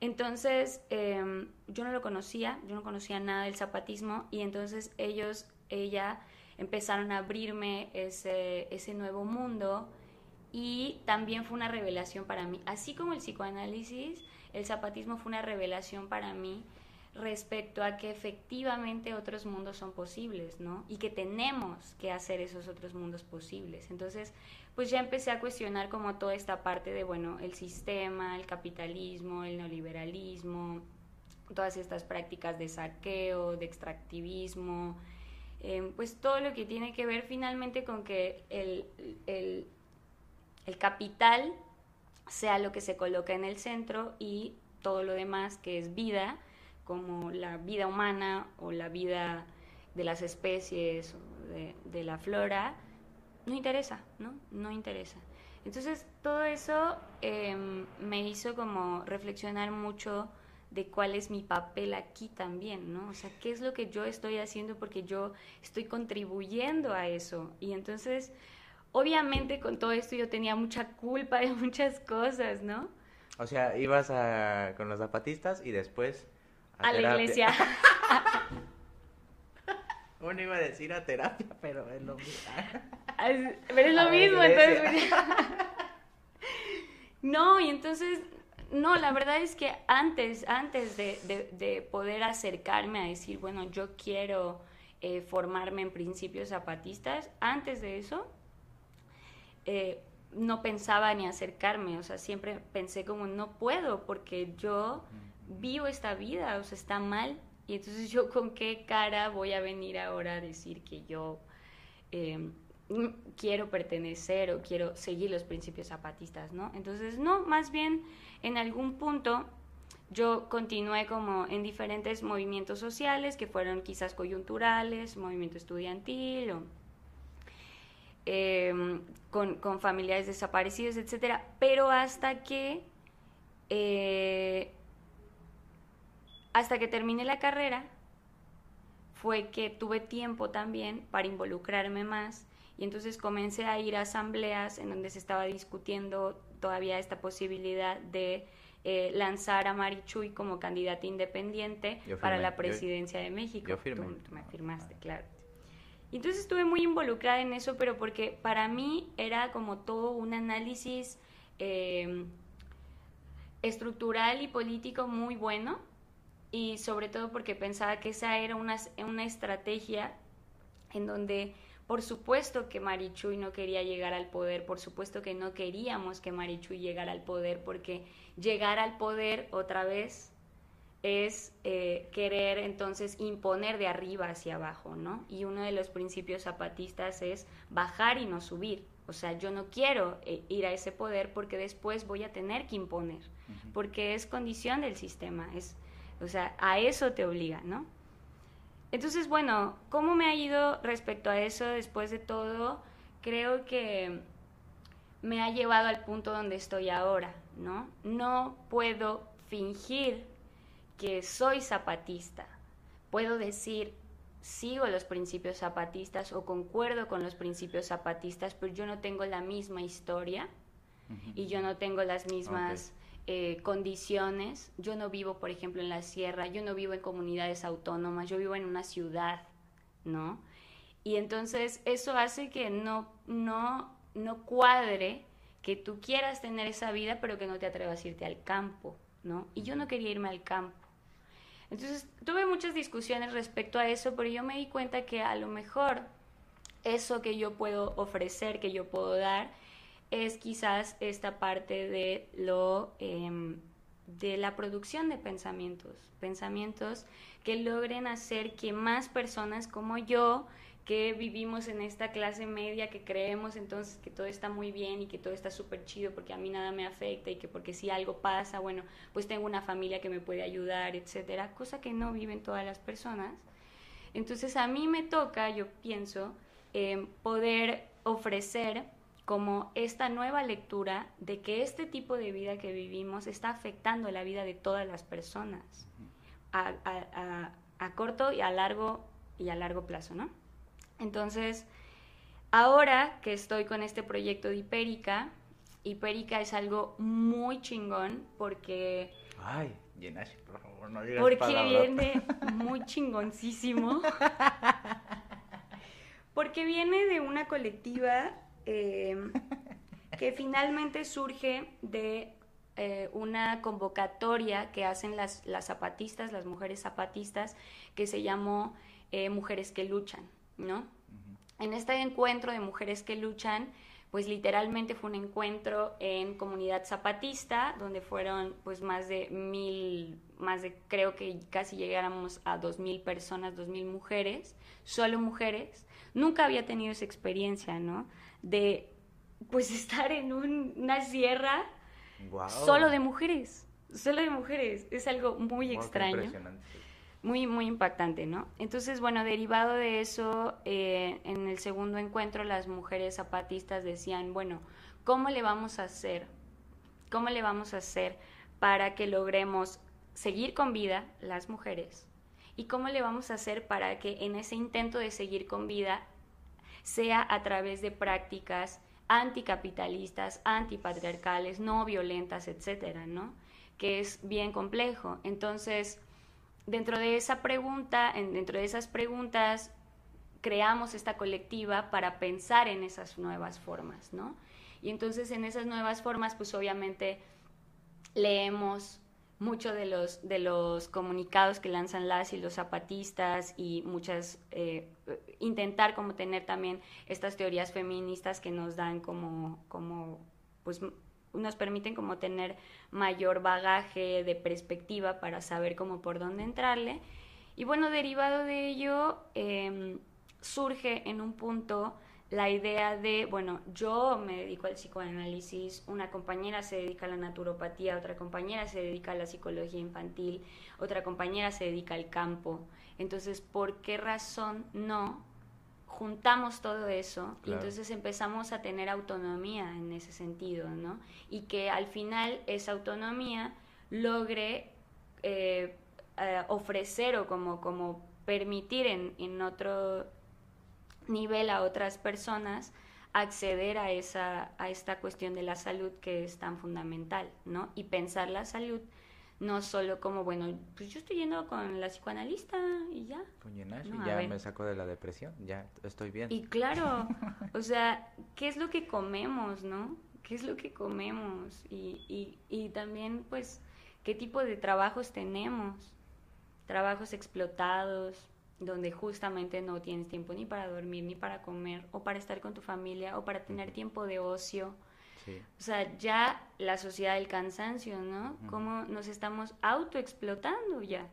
Entonces, em, yo no lo conocía, yo no conocía nada del zapatismo y entonces ellos, ella, empezaron a abrirme ese, ese nuevo mundo y también fue una revelación para mí. Así como el psicoanálisis, el zapatismo fue una revelación para mí respecto a que efectivamente otros mundos son posibles, ¿no? Y que tenemos que hacer esos otros mundos posibles. Entonces, pues ya empecé a cuestionar como toda esta parte de, bueno, el sistema, el capitalismo, el neoliberalismo, todas estas prácticas de saqueo, de extractivismo, em, pues todo lo que tiene que ver finalmente con que el, el, capital sea lo que se coloca en el centro y todo lo demás que es vida, como la vida humana o la vida de las especies de, de la flora, no interesa, ¿no? No interesa. Entonces, todo eso em, me hizo como reflexionar mucho de cuál es mi papel aquí también, ¿no? O sea, qué es lo que yo estoy haciendo porque yo estoy contribuyendo a eso. Y entonces, obviamente con todo esto yo tenía mucha culpa de muchas cosas, ¿no? O sea, ibas a, con los zapatistas y después a, la iglesia. Uno iba a decir a terapia, pero es lo mismo. pero es lo mismo, entonces. no, y entonces, no, la verdad es que antes, antes de, de, poder acercarme a decir, bueno, yo quiero eh, formarme en principios zapatistas, antes de eso, eh, no pensaba ni acercarme, o sea, siempre pensé como, no puedo, porque yo vivo esta vida, o sea, está mal. Y entonces yo con qué cara voy a venir ahora a decir que yo em, quiero pertenecer o quiero seguir los principios zapatistas, ¿no? Entonces, no, más bien en algún punto yo continué como en diferentes movimientos sociales que fueron quizás coyunturales, movimiento estudiantil o em, con, con, familiares desaparecidos, etcétera, pero hasta que eh, hasta que terminé la carrera fue que tuve tiempo también para involucrarme más y entonces comencé a ir a asambleas en donde se estaba discutiendo todavía esta posibilidad de eh, lanzar a Marichuy como candidata independiente para la presidencia de México. Yo firmé. Tú, me firmaste, claro. Y entonces estuve muy involucrada en eso, pero porque para mí era como todo un análisis eh, estructural y político muy bueno y sobre todo porque pensaba que esa era una, una estrategia en donde por supuesto que Marichuy no quería llegar al poder, por supuesto que no queríamos que Marichuy llegara al poder, porque llegar al poder otra vez es eh, querer entonces imponer de arriba hacia abajo, ¿no? Y uno de los principios zapatistas es bajar y no subir. O sea, yo no quiero eh, ir a ese poder porque después voy a tener que imponer, porque es condición del sistema, es, o sea, a eso te obliga, ¿no? Entonces, bueno, ¿cómo me ha ido respecto a eso después de todo? Creo que me ha llevado al punto donde estoy ahora, ¿no? No puedo fingir que soy zapatista. Puedo decir, sigo los principios zapatistas o concuerdo con los principios zapatistas, pero yo no tengo la misma historia y yo no tengo las mismas eh, condiciones. Yo no vivo, por ejemplo, en la sierra, yo no vivo en comunidades autónomas, yo vivo en una ciudad, ¿no? Y entonces eso hace que no, no, no cuadre que tú quieras tener esa vida, pero que no te atrevas a irte al campo, ¿no? Y yo no quería irme al campo. Entonces tuve muchas discusiones respecto a eso, pero yo me di cuenta que a lo mejor eso que yo puedo ofrecer, que yo puedo dar, es quizás esta parte de lo em, de la producción de pensamientos, pensamientos que logren hacer que más personas como yo, que vivimos en esta clase media, que creemos entonces que todo está muy bien y que todo está súper chido porque a mí nada me afecta y que porque si algo pasa, bueno, pues tengo una familia que me puede ayudar, etcétera, cosa que no viven todas las personas. Entonces a mí me toca, yo pienso, em, poder ofrecer como esta nueva lectura de que este tipo de vida que vivimos está afectando la vida de todas las personas a, corto y a largo y a largo plazo, ¿no? Entonces, ahora que estoy con este proyecto de Hipérica, Hipérica es algo muy chingón porque... Ay, Yenashi, por favor, no digas Porque viene muy chingoncísimo. porque viene de una colectiva eh, que finalmente surge de eh, una convocatoria que hacen las, las, zapatistas, las mujeres zapatistas, que se llamó eh, Mujeres que Luchan, ¿no? En este encuentro de Mujeres que Luchan, pues literalmente fue un encuentro en comunidad zapatista, donde fueron pues más de mil, más de creo que casi llegáramos a dos mil personas, dos mil mujeres, solo mujeres. Nunca había tenido esa experiencia, ¿no? De pues estar en una sierra solo de mujeres, solo de mujeres. Es algo muy extraño. Muy, muy impactante, ¿no? Entonces, bueno, derivado de eso, eh, en el segundo encuentro las mujeres zapatistas decían, bueno, ¿cómo le vamos a hacer? ¿Cómo le vamos a hacer para que logremos seguir con vida las mujeres? ¿Y cómo le vamos a hacer para que en ese intento de seguir con vida sea a través de prácticas anticapitalistas, antipatriarcales, no violentas, etcétera, ¿no? Que es bien complejo. Entonces, dentro de esa pregunta, dentro de esas preguntas, creamos esta colectiva para pensar en esas nuevas formas, ¿no? Y entonces en esas nuevas formas, pues obviamente leemos mucho de los, de los comunicados que lanzan las y los zapatistas y muchas, eh, intentar como tener también estas teorías feministas que nos dan como, como, pues nos permiten como tener mayor bagaje de perspectiva para saber cómo por dónde entrarle. Y bueno, derivado de ello, em, surge en un punto la idea de, bueno, yo me dedico al psicoanálisis, una compañera se dedica a la naturopatía, otra compañera se dedica a la psicología infantil, otra compañera se dedica al campo. Entonces, ¿por qué razón no juntamos todo eso y entonces empezamos a tener autonomía en ese sentido, ¿no? Y que al final esa autonomía logre eh, eh, ofrecer o como, como permitir en, en otro nivel a otras personas acceder a, esa, a esta cuestión de la salud que es tan fundamental, ¿no? Y pensar la salud no solo como, bueno, pues yo estoy yendo con la psicoanalista y ya. Con ya me saco de la depresión, ya estoy bien. Y claro, o sea, ¿qué es lo que comemos, no? ¿Qué es lo que comemos? Y, y, y también, pues, ¿qué tipo de trabajos tenemos? Trabajos explotados, donde justamente no tienes tiempo ni para dormir, ni para comer, o para estar con tu familia, o para tener tiempo de ocio. O sea, ya la sociedad del cansancio, ¿no? Cómo nos estamos autoexplotando ya.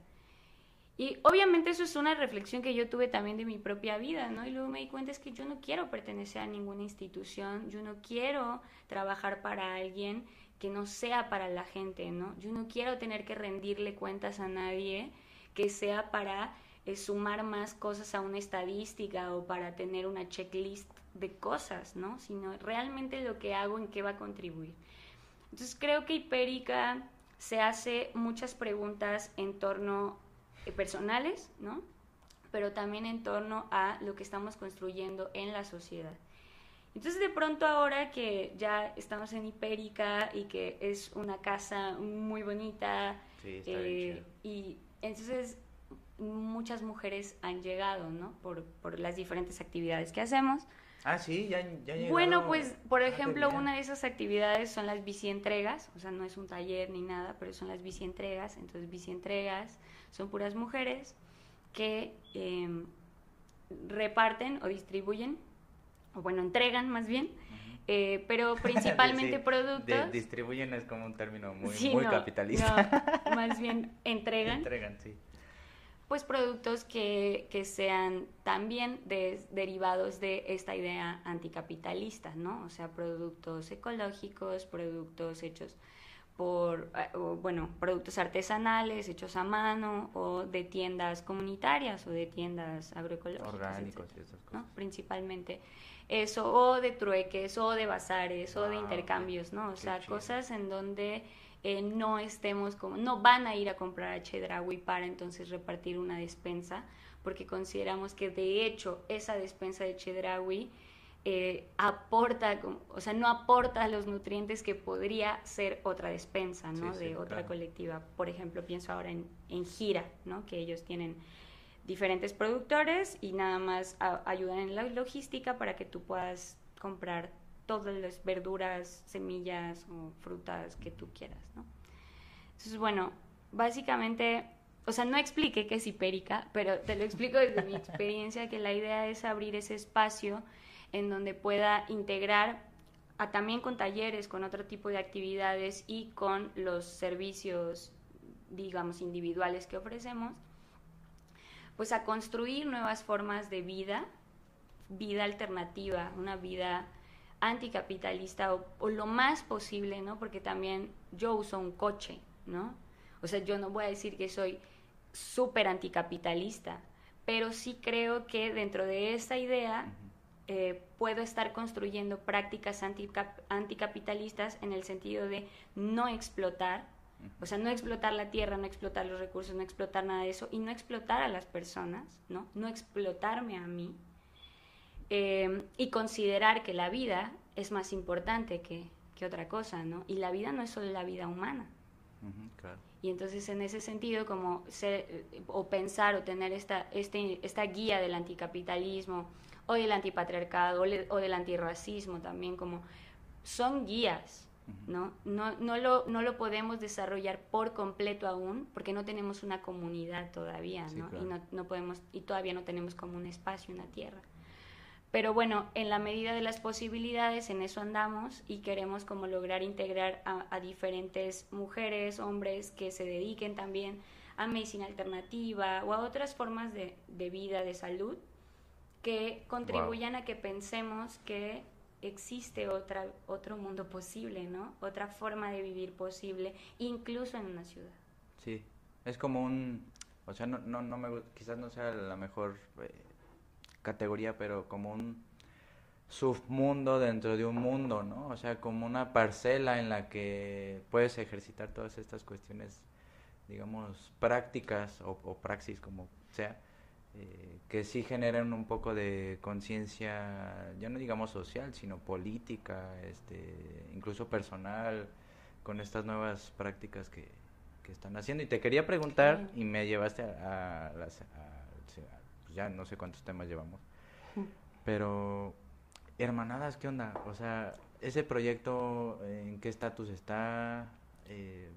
Y obviamente eso es una reflexión que yo tuve también de mi propia vida, ¿no? Y luego me di cuenta es que yo no quiero pertenecer a ninguna institución, yo no quiero trabajar para alguien que no sea para la gente, ¿no? Yo no quiero tener que rendirle cuentas a nadie que sea para sumar más cosas a una estadística o para tener una checklist de cosas, ¿no? Sino realmente lo que hago en qué va a contribuir. Entonces creo que Hipérica se hace muchas preguntas en torno eh, personales, ¿no? Pero también en torno a lo que estamos construyendo en la sociedad. Entonces de pronto ahora que ya estamos en Hipérica y que es una casa muy bonita eh, y entonces muchas mujeres han llegado, ¿no? Por, por las diferentes actividades que hacemos. Ah, sí, ya, ya llegado. Bueno, pues, por ah, ejemplo, una de esas actividades son las bicientregas, o sea, no es un taller ni nada, pero son las bicientregas. Entonces, bicientregas son puras mujeres que em, reparten o distribuyen, o bueno, entregan más bien, eh, pero principalmente productos. distribuyen es como un término muy, muy capitalista. No, más bien entregan. entregan, sí pues productos que, que sean también derivados de esta idea anticapitalista, ¿no? O sea, productos ecológicos, productos hechos por, eh, bueno, productos artesanales hechos a mano o de tiendas comunitarias o de tiendas agroecológicas. Orgánicos y esas cosas. ¿no? Principalmente eso, o de trueques, o de bazares, o de ah, intercambios, ¿no? O sea, cosas en donde eh, no estemos como, no van a ir a comprar a Chedraui para entonces repartir una despensa, porque consideramos que de hecho esa despensa de Chedraui eh, aporta, o sea, no aporta los nutrientes que podría ser otra despensa, ¿no? de otra colectiva. Por ejemplo, pienso ahora en, en Gira, ¿no? Que ellos tienen diferentes productores y nada más ayudan en la logística para que tú puedas comprar todas las verduras, semillas o frutas que tú quieras, ¿no? Entonces, bueno, básicamente, o sea, no expliqué qué es hipérica, pero te lo explico desde mi experiencia que la idea es abrir ese espacio en donde pueda integrar a, también con talleres, con otro tipo de actividades y con los servicios, digamos, individuales que ofrecemos, pues a construir nuevas formas de vida, vida alternativa, una vida anticapitalista o, o, lo más posible, ¿no? Porque también yo uso un coche, ¿no? O sea, yo no voy a decir que soy súper anticapitalista, pero sí creo que dentro de esa idea eh, puedo estar construyendo prácticas anticapitalistas en el sentido de no explotar, o sea, no explotar la tierra, no explotar los recursos, no explotar nada de eso y no explotar a las personas, ¿no? No explotarme a mí eh, y considerar que la vida es más importante que, que, otra cosa, ¿no? Y la vida no es solo la vida humana. Y entonces en ese sentido, como ser, o pensar o tener esta, este, esta guía del anticapitalismo, o del antipatriarcado o, del antirracismo también, como son guías, ¿no? No, no, lo, no lo podemos desarrollar por completo aún porque no tenemos una comunidad todavía, ¿no? Y, no, no, podemos, y todavía no tenemos como un espacio, una tierra. Pero bueno, en la medida de las posibilidades, en eso andamos y queremos como lograr integrar a, diferentes mujeres, hombres que se dediquen también a medicina alternativa o a otras formas de, de vida, de salud, que contribuyan a que pensemos que existe otra, otro mundo posible, ¿no? Otra forma de vivir posible, incluso en una ciudad. Sí, es como un, o sea, no, no, no me, quizás no sea la mejor eh, categoría, pero como un submundo dentro de un mundo, ¿no? O sea, como una parcela en la que puedes ejercitar todas estas cuestiones, digamos, prácticas o, o praxis, como sea, eh, que sí generan un poco de conciencia, ya no digamos social, sino política, este, incluso personal, con estas nuevas prácticas que, que están haciendo. Y te quería preguntar, y me llevaste a, las, pues ya no sé cuántos temas llevamos, pero hermanadas, ¿qué onda? O sea, ese proyecto, ¿en qué estatus está? Eh,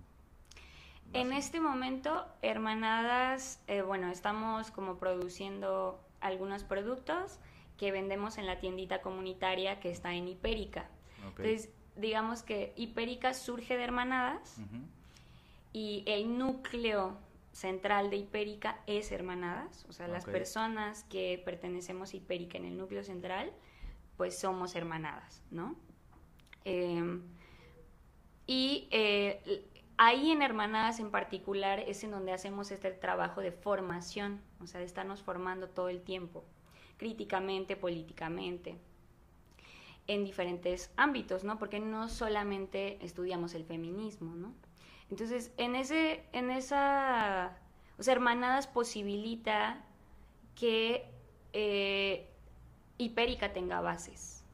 en este momento, Hermanadas, eh, bueno, estamos como produciendo algunos productos que vendemos en la tiendita comunitaria que está en Hipérica. Entonces, digamos que Hipérica surge de Hermanadas y el núcleo central de Hipérica es Hermanadas, o sea, las personas que pertenecemos a Hipérica en el núcleo central, pues somos Hermanadas, ¿no? Em, y eh, Ahí en Hermanadas en particular es en donde hacemos este trabajo de formación, o sea, de estarnos formando todo el tiempo, críticamente, políticamente, en diferentes ámbitos, ¿no? Porque no solamente estudiamos el feminismo, ¿no? Entonces, en, ese, en esa, o sea, Hermanadas posibilita que eh, Hipérica tenga bases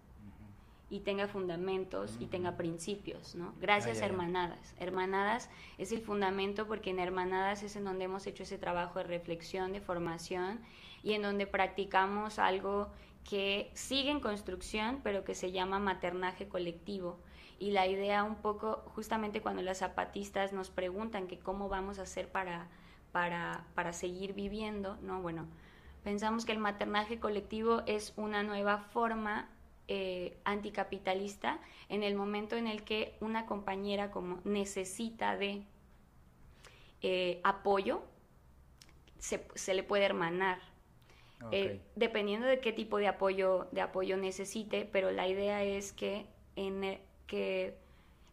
y tenga fundamentos y tenga principios, ¿no? Gracias a Hermanadas. Hermanadas es el fundamento porque en Hermanadas es en donde hemos hecho ese trabajo de reflexión, de formación y en donde practicamos algo que sigue en construcción, pero que se llama maternaje colectivo. Y la idea un poco, justamente cuando las zapatistas nos preguntan que cómo vamos a hacer para, para, para seguir viviendo, ¿no? Bueno, pensamos que el maternaje colectivo es una nueva forma eh, anticapitalista en el momento en el que una compañera como necesita de eh, apoyo, se, le puede hermanar. Eh, dependiendo de qué tipo de apoyo, de apoyo necesite, pero la idea es que en, que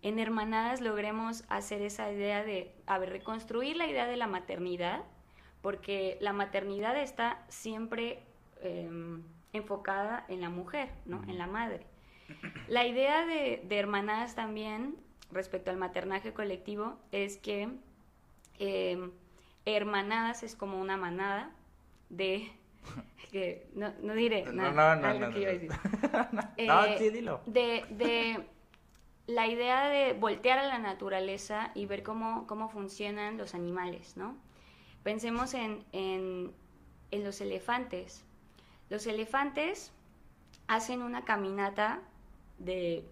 en Hermanadas logremos hacer esa idea de, a ver, reconstruir la idea de la maternidad, porque la maternidad está siempre em, enfocada en la mujer, ¿no? En la madre. La idea de, hermanadas también respecto al maternaje colectivo es que eh, hermanadas es como una manada de que no, no diré No, nada, no, no, algo no, que iba a no. decir. No, Eh, sí, dilo. De, de la idea de voltear a la naturaleza y ver cómo, cómo funcionan los animales, ¿no? Pensemos en, en, los elefantes. Los elefantes hacen una caminata de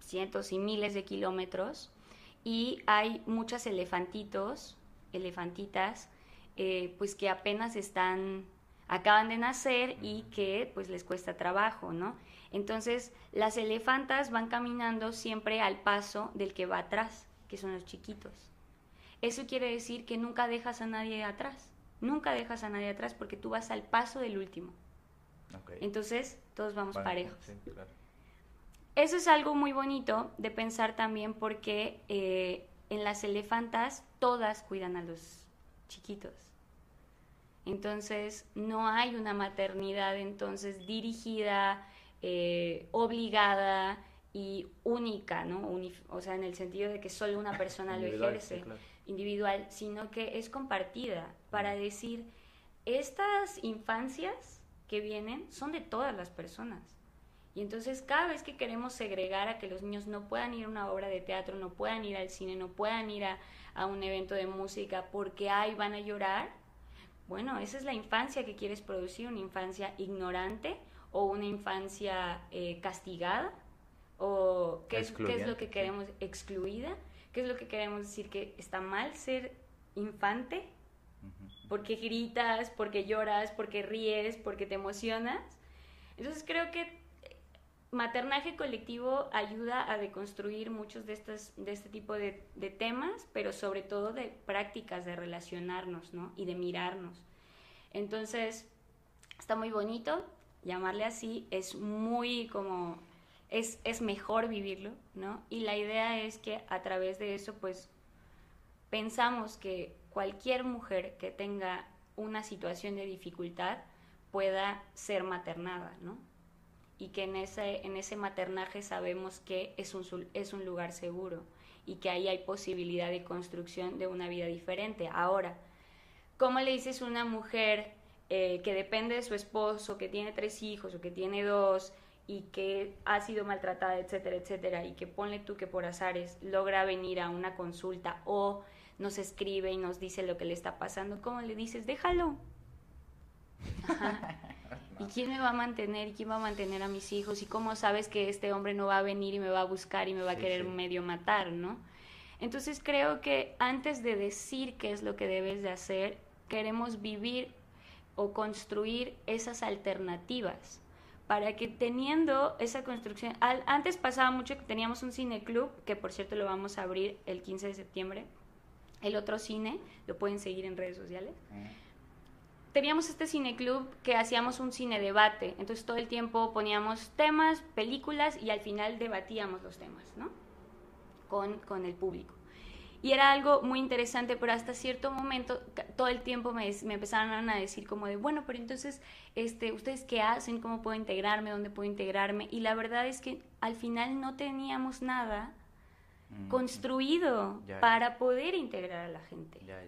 cientos y miles de kilómetros y hay muchas elefantitos, elefantitas, eh, pues que apenas están, acaban de nacer y que pues les cuesta trabajo, ¿no? Entonces las elefantas van caminando siempre al paso del que va atrás, que son los chiquitos. Eso quiere decir que nunca dejas a nadie atrás, nunca dejas a nadie atrás porque tú vas al paso del último. Entonces todos vamos Bueno, parejos. sí, claro. Eso es algo muy bonito de pensar también porque eh, en las elefantas todas cuidan a los chiquitos. Entonces no hay una maternidad entonces dirigida, eh, obligada y única, ¿no? Unif- o sea, en el sentido de que solo una persona lo ejerce sí, claro. individual, sino que es compartida para decir, estas infancias que vienen son de todas las personas. Y entonces cada vez que queremos segregar a que los niños no puedan ir a una obra de teatro, no puedan ir al cine, no puedan ir a, a un evento de música porque ahí van a llorar, bueno, esa es la infancia que quieres producir, una infancia ignorante o una infancia eh, castigada o qué es, qué es lo que queremos excluida, qué es lo que queremos decir que está mal ser infante, porque gritas, porque lloras, porque ríes, porque te emocionas. Entonces creo que maternaje colectivo ayuda a deconstruir muchos de, estas, de este tipo de, de temas, pero sobre todo de prácticas de relacionarnos, ¿no? Y de mirarnos. Entonces, está muy bonito llamarle así, es muy como, es, es mejor vivirlo, ¿no? Y la idea es que a través de eso, pues, pensamos que cualquier mujer que tenga una situación de dificultad pueda ser maternada, ¿no? Y que en ese, en ese maternaje sabemos que es un, es un lugar seguro y que ahí hay posibilidad de construcción de una vida diferente. Ahora, ¿cómo le dices a una mujer eh, que depende de su esposo, que tiene tres hijos o que tiene dos y que ha sido maltratada, etcétera, etcétera, y que ponle tú que por azares logra venir a una consulta o nos escribe y nos dice lo que le está pasando, ¿cómo le dices? Déjalo. Ajá. ¿Y quién me va a mantener? ¿Y quién va a mantener a mis hijos? ¿Y cómo sabes que este hombre no va a venir y me va a buscar y me va a Sí, querer sí. medio matar, ¿no? Entonces creo que antes de decir qué es lo que debes de hacer, queremos vivir o construir esas alternativas para que teniendo esa construcción, al- antes pasaba mucho que teníamos un cine club, que por cierto lo vamos a abrir el 15 de septiembre, el otro cine, lo pueden seguir en redes sociales, teníamos este cineclub que hacíamos un cine debate, entonces todo el tiempo poníamos temas, películas y al final debatíamos los temas, ¿no? Con, con el público. Y era algo muy interesante, pero hasta cierto momento todo el tiempo me, me empezaron a decir como de, bueno, pero entonces, este, ¿ustedes qué hacen? ¿Cómo puedo integrarme? ¿Dónde puedo integrarme? Y la verdad es que al final no teníamos nada Mm, construido Ya, ya. para poder integrar a la gente. Ya.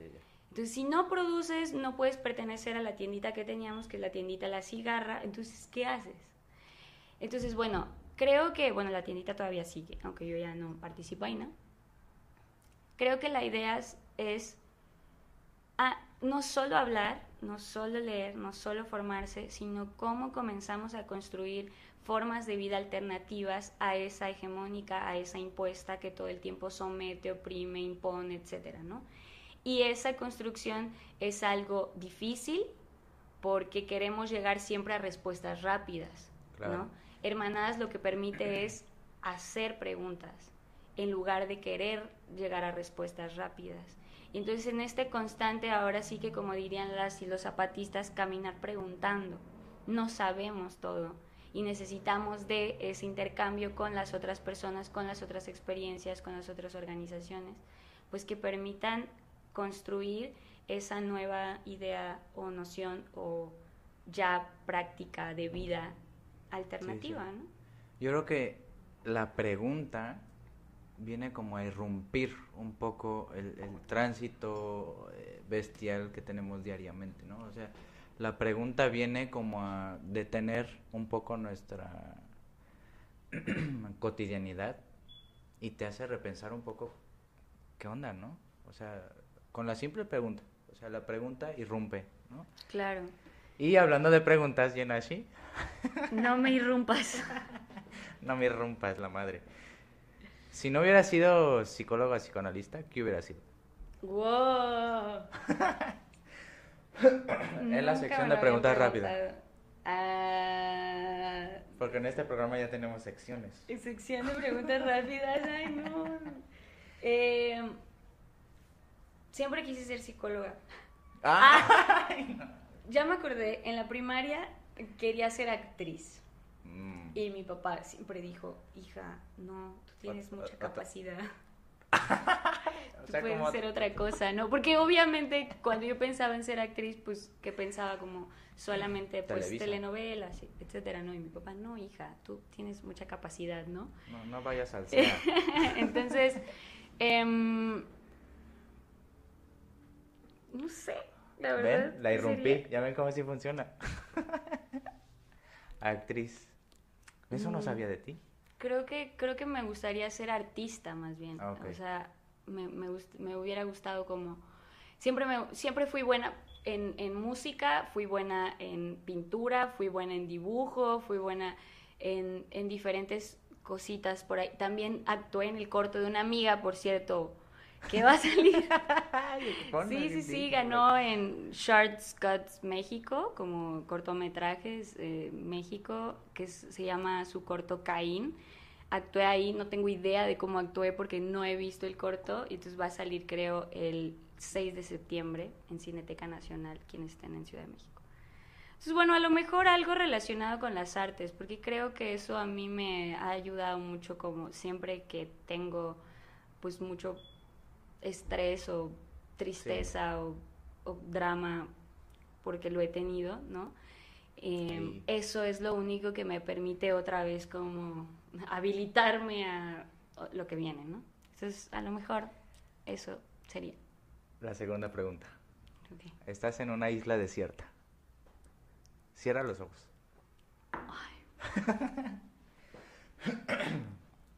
Entonces, si no produces, no puedes pertenecer a la tiendita que teníamos, que es la tiendita La Cigarra. Entonces, ¿qué haces? Entonces, bueno, creo que, bueno, la tiendita todavía sigue, aunque yo ya no participo ahí, ¿no? Creo que la idea es, ah, no solo hablar, no solo leer, no solo formarse, sino cómo comenzamos a construir formas de vida alternativas a esa hegemónica, a esa impuesta que todo el tiempo somete, oprime, impone, etcétera, ¿no? Y esa construcción es algo difícil porque queremos llegar siempre a respuestas rápidas, Claro. ¿no? Hermanadas lo que permite es hacer preguntas en lugar de querer llegar a respuestas rápidas. Y entonces en este constante, ahora sí que como dirían las y los zapatistas, caminar preguntando. No sabemos todo y necesitamos de ese intercambio con las otras personas, con las otras experiencias, con las otras organizaciones, pues que permitan construir esa nueva idea o noción o ya práctica de vida alternativa, ¿no? Yo creo que la pregunta viene como a irrumpir un poco el, el tránsito eh, bestial que tenemos diariamente, ¿no? O sea, la pregunta viene como a detener un poco nuestra cotidianidad y te hace repensar un poco qué onda, ¿no? O sea, con la simple pregunta, o sea, la pregunta irrumpe, ¿no? Claro. Y hablando de preguntas, Yenashi, No me irrumpas. no me irrumpas la madre. Si no hubiera sido psicóloga psicoanalista, ¿qué hubiera sido? ¡Wow! En la sección de preguntas rápidas. Ah, Porque en este programa ya tenemos secciones. sección de preguntas rápidas. Ay, no. Eh, siempre quise ser psicóloga. ¡Ah! Ya me acordé, en la primaria quería ser actriz. Mm. Y mi papá siempre dijo, hija, no, tú tienes mucha capacidad. O sea, puedes como- ser otra cosa, ¿no? Porque obviamente cuando yo pensaba en ser actriz, pues que pensaba como solamente pues Televisa. telenovelas, etcétera, ¿no? Y mi papá, no, hija, tú tienes mucha capacidad, ¿no? No, no vayas al SEA. Entonces, em, no sé, la verdad. ¿Ven? La ¿qué irrumpí. sería? ¿Ya ven cómo así funciona? Actriz. Eso no Mm. sabía de ti. Creo que, creo que me gustaría ser artista más bien. Ah. O sea, me, me, gust- me hubiera gustado como... Siempre, me, siempre fui buena en, en música, fui buena en pintura, fui buena en dibujo, fui buena en, en diferentes cositas por ahí. También actué en el corto de una amiga, por cierto, que va a salir. Sí, sí, sí, ganó en Shards Cuts México, como cortometrajes eh, México, que es- se llama su corto Caín. Actué ahí, no tengo idea de cómo actué porque no he visto el corto, y entonces va a salir creo el 6 de septiembre en Cineteca Nacional, quienes estén en Ciudad de México. Entonces, bueno, a lo mejor algo relacionado con las artes, porque creo que eso a mí me ha ayudado mucho como siempre que tengo pues mucho estrés o tristeza o, o drama porque lo he tenido, ¿no? Eh, Sí. Eso es lo único que me permite otra vez como habilitarme a lo que viene, ¿no? Entonces, a lo mejor eso sería. La segunda pregunta. Estás en una isla desierta. Cierra los ojos.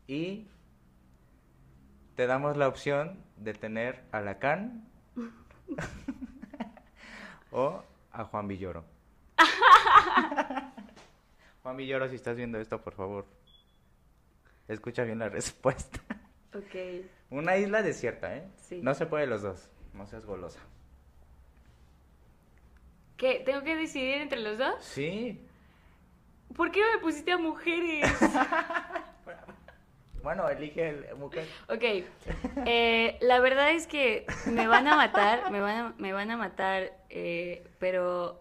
y te damos la opción de tener a Lacan o a Juan Villoro. Juan Villoro, si estás viendo esto, por favor, escucha bien la respuesta. Ok. Una isla desierta, ¿eh? Sí. No se puede los dos. No seas golosa. ¿Qué? ¿Tengo que decidir entre los dos? Sí. ¿Por qué me pusiste a mujeres? Bueno, elige el mujer. Ok, eh, la verdad es que me van a matar, me van a, me van a matar, eh, pero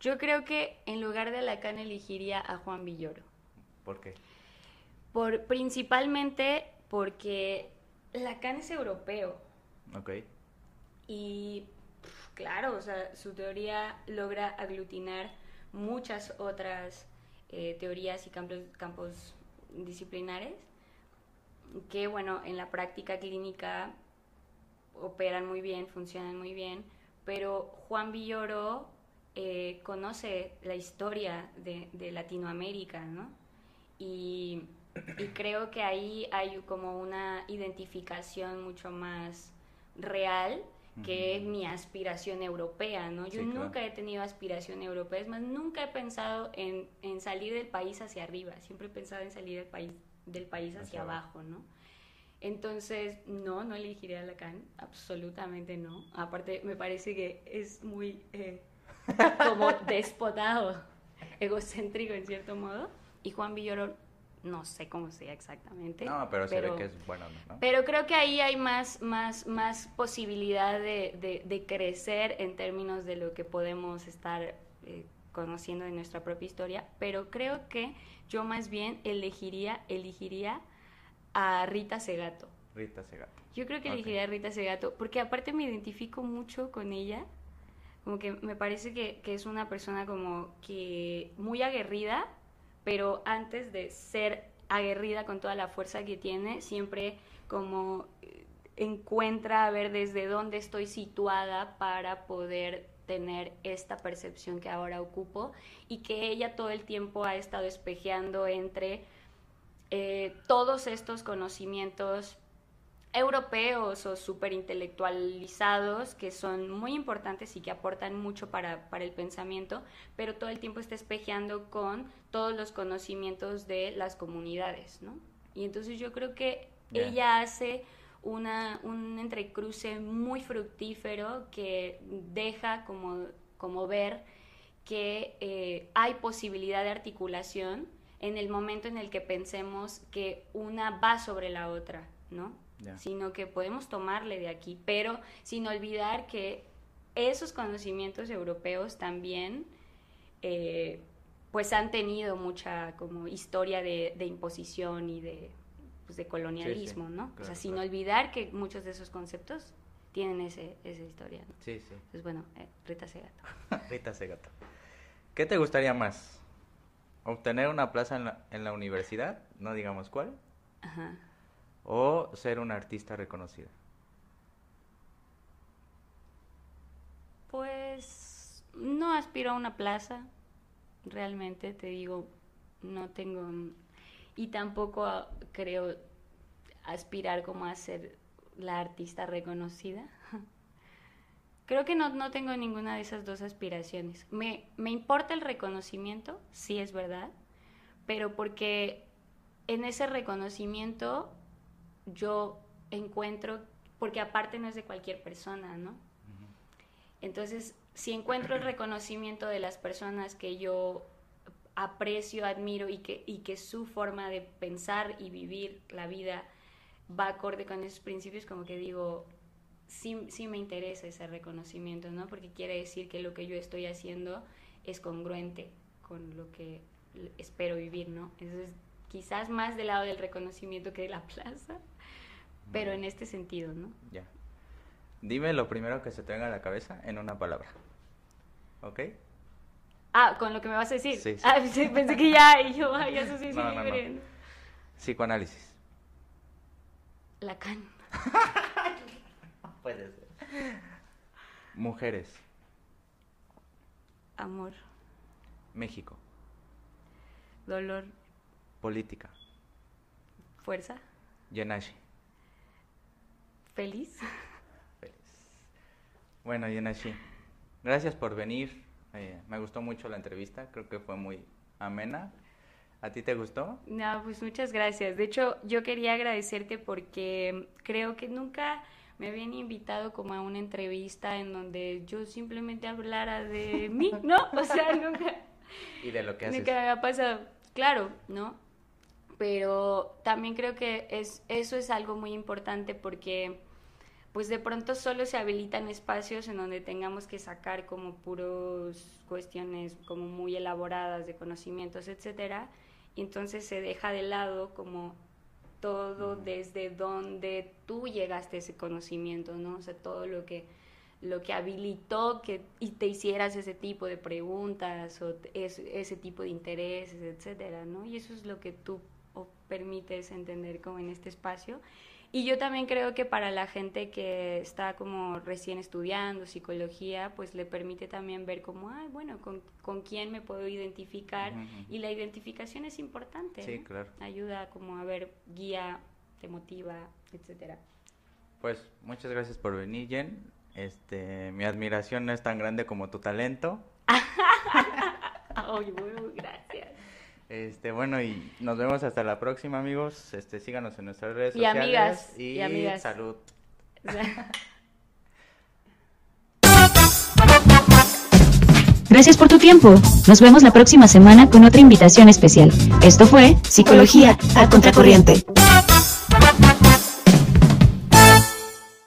yo creo que en lugar de Lacan elegiría a Juan Villoro. ¿Por qué? Por, principalmente porque Lacan es europeo Ok. y claro, o sea, su teoría logra aglutinar muchas otras eh, teorías y campos, campos disciplinares que, bueno, en la práctica clínica operan muy bien, funcionan muy bien, pero Juan Villoro eh, conoce la historia de, de Latinoamérica, ¿no? Y, y creo que ahí hay como una identificación mucho más real que mi aspiración europea, ¿no? Yo Sí, claro. nunca he tenido aspiración europea, es más, nunca he pensado en, en salir del país hacia arriba, siempre he pensado en salir del país, del país hacia, Hacia abajo. ¿no? Entonces, no, no elegiría a Lacan, absolutamente no. Aparte, me parece que es muy eh, como despotado, egocéntrico en cierto modo. Y Juan Villoro, no sé cómo sea exactamente. No, pero se ve que es bueno, ¿no? Pero creo que ahí hay más, más, más posibilidad de, de- de crecer en términos de lo que podemos estar eh, conociendo de nuestra propia historia. Pero creo que yo más bien elegiría, elegiría a Rita Segato. Rita Segato. Yo creo que elegiría a Rita Segato, porque aparte me identifico mucho con ella. Como que me parece que, que es una persona como que muy aguerrida, pero antes de ser aguerrida con toda la fuerza que tiene, siempre como eh, encuentra a ver desde dónde estoy situada para poder tener esta percepción que ahora ocupo y que ella todo el tiempo ha estado espejeando entre eh, todos estos conocimientos europeos o súper intelectualizados que son muy importantes y que aportan mucho para, el pensamiento, pero todo el tiempo está espejeando con todos los conocimientos de las comunidades, ¿no? Y entonces yo creo que ella hace una, un entrecruce muy fructífero que deja como, como ver que eh, hay posibilidad de articulación en el momento en el que pensemos que una va sobre la otra, ¿no? Sino que podemos tomarle de aquí, pero sin olvidar que esos conocimientos europeos también eh, pues han tenido mucha como historia de, imposición y de, pues, de colonialismo, ¿no? o sea, sin olvidar que muchos de esos conceptos tienen ese, esa historia. ¿no? Sí, sí. Entonces, bueno, eh, Rita Segato. Rita Segato. ¿Qué te gustaría más? ¿Obtener una plaza en la, en la universidad? No digamos cuál. Ajá o ser una artista reconocida? Pues no aspiro a una plaza, realmente te digo, no tengo, y tampoco creo aspirar como a ser la artista reconocida. Creo que no, no tengo ninguna de esas dos aspiraciones. Me, me importa el reconocimiento, sí es verdad, pero porque en ese reconocimiento yo encuentro, porque aparte no es de cualquier persona, ¿no? Entonces, si encuentro el reconocimiento de las personas que yo aprecio, admiro y que, y que su forma de pensar y vivir la vida va acorde con esos principios, como que digo, sí, sí me interesa ese reconocimiento, ¿no? Porque quiere decir que lo que yo estoy haciendo es congruente con lo que espero vivir, ¿no? Entonces, quizás más del lado del reconocimiento que de la plaza, pero en este sentido, ¿no? Ya. Dime lo primero que se te venga a la cabeza en una palabra. ¿Ok? Ah, con lo que me vas a decir. Sí, Ah, sí pensé que ya, y yo, ay, eso sí, no, no, no. Psicoanálisis. Lacan. Puede ser. Mujeres. Amor. México. Dolor. Política. Fuerza. Yenashi. Feliz. Feliz. Bueno, Yenashi, gracias por venir. Eh, me gustó mucho la entrevista, creo que fue muy amena. ¿A ti te gustó? No, pues muchas gracias. De hecho, yo quería agradecerte porque creo que nunca me habían invitado como a una entrevista en donde yo simplemente hablara de mí, ¿no? O sea, nunca... Y de lo que haces. Nunca me ha pasado. Claro, ¿no? Pero también creo que es, eso es algo muy importante porque pues de pronto solo se habilitan espacios en donde tengamos que sacar como puros cuestiones como muy elaboradas de conocimientos, etcétera, y entonces se deja de lado como todo desde donde tú llegaste a ese conocimiento, ¿no? O sea, todo lo que lo que habilitó que y te hicieras ese tipo de preguntas o ese, ese tipo de intereses, etcétera, ¿no? Y eso es lo que tú permites entender como en este espacio y yo también creo que para la gente que está como recién estudiando psicología, pues le permite también ver como, ay, bueno, con, con quién me puedo identificar. Y la identificación es importante. Sí, claro. Ayuda como a ver, guía, te motiva, etcétera. Pues muchas gracias por venir, Jen. Este, mi admiración no es tan grande como tu talento. Ay, bueno, gracias. Este, bueno, y nos vemos hasta la próxima, amigos. Este, síganos en nuestras redes y sociales. Amigas, y, y amigas. Salud. Gracias por tu tiempo. Nos vemos la próxima semana con otra invitación especial. Esto fue Psicología a Contracorriente.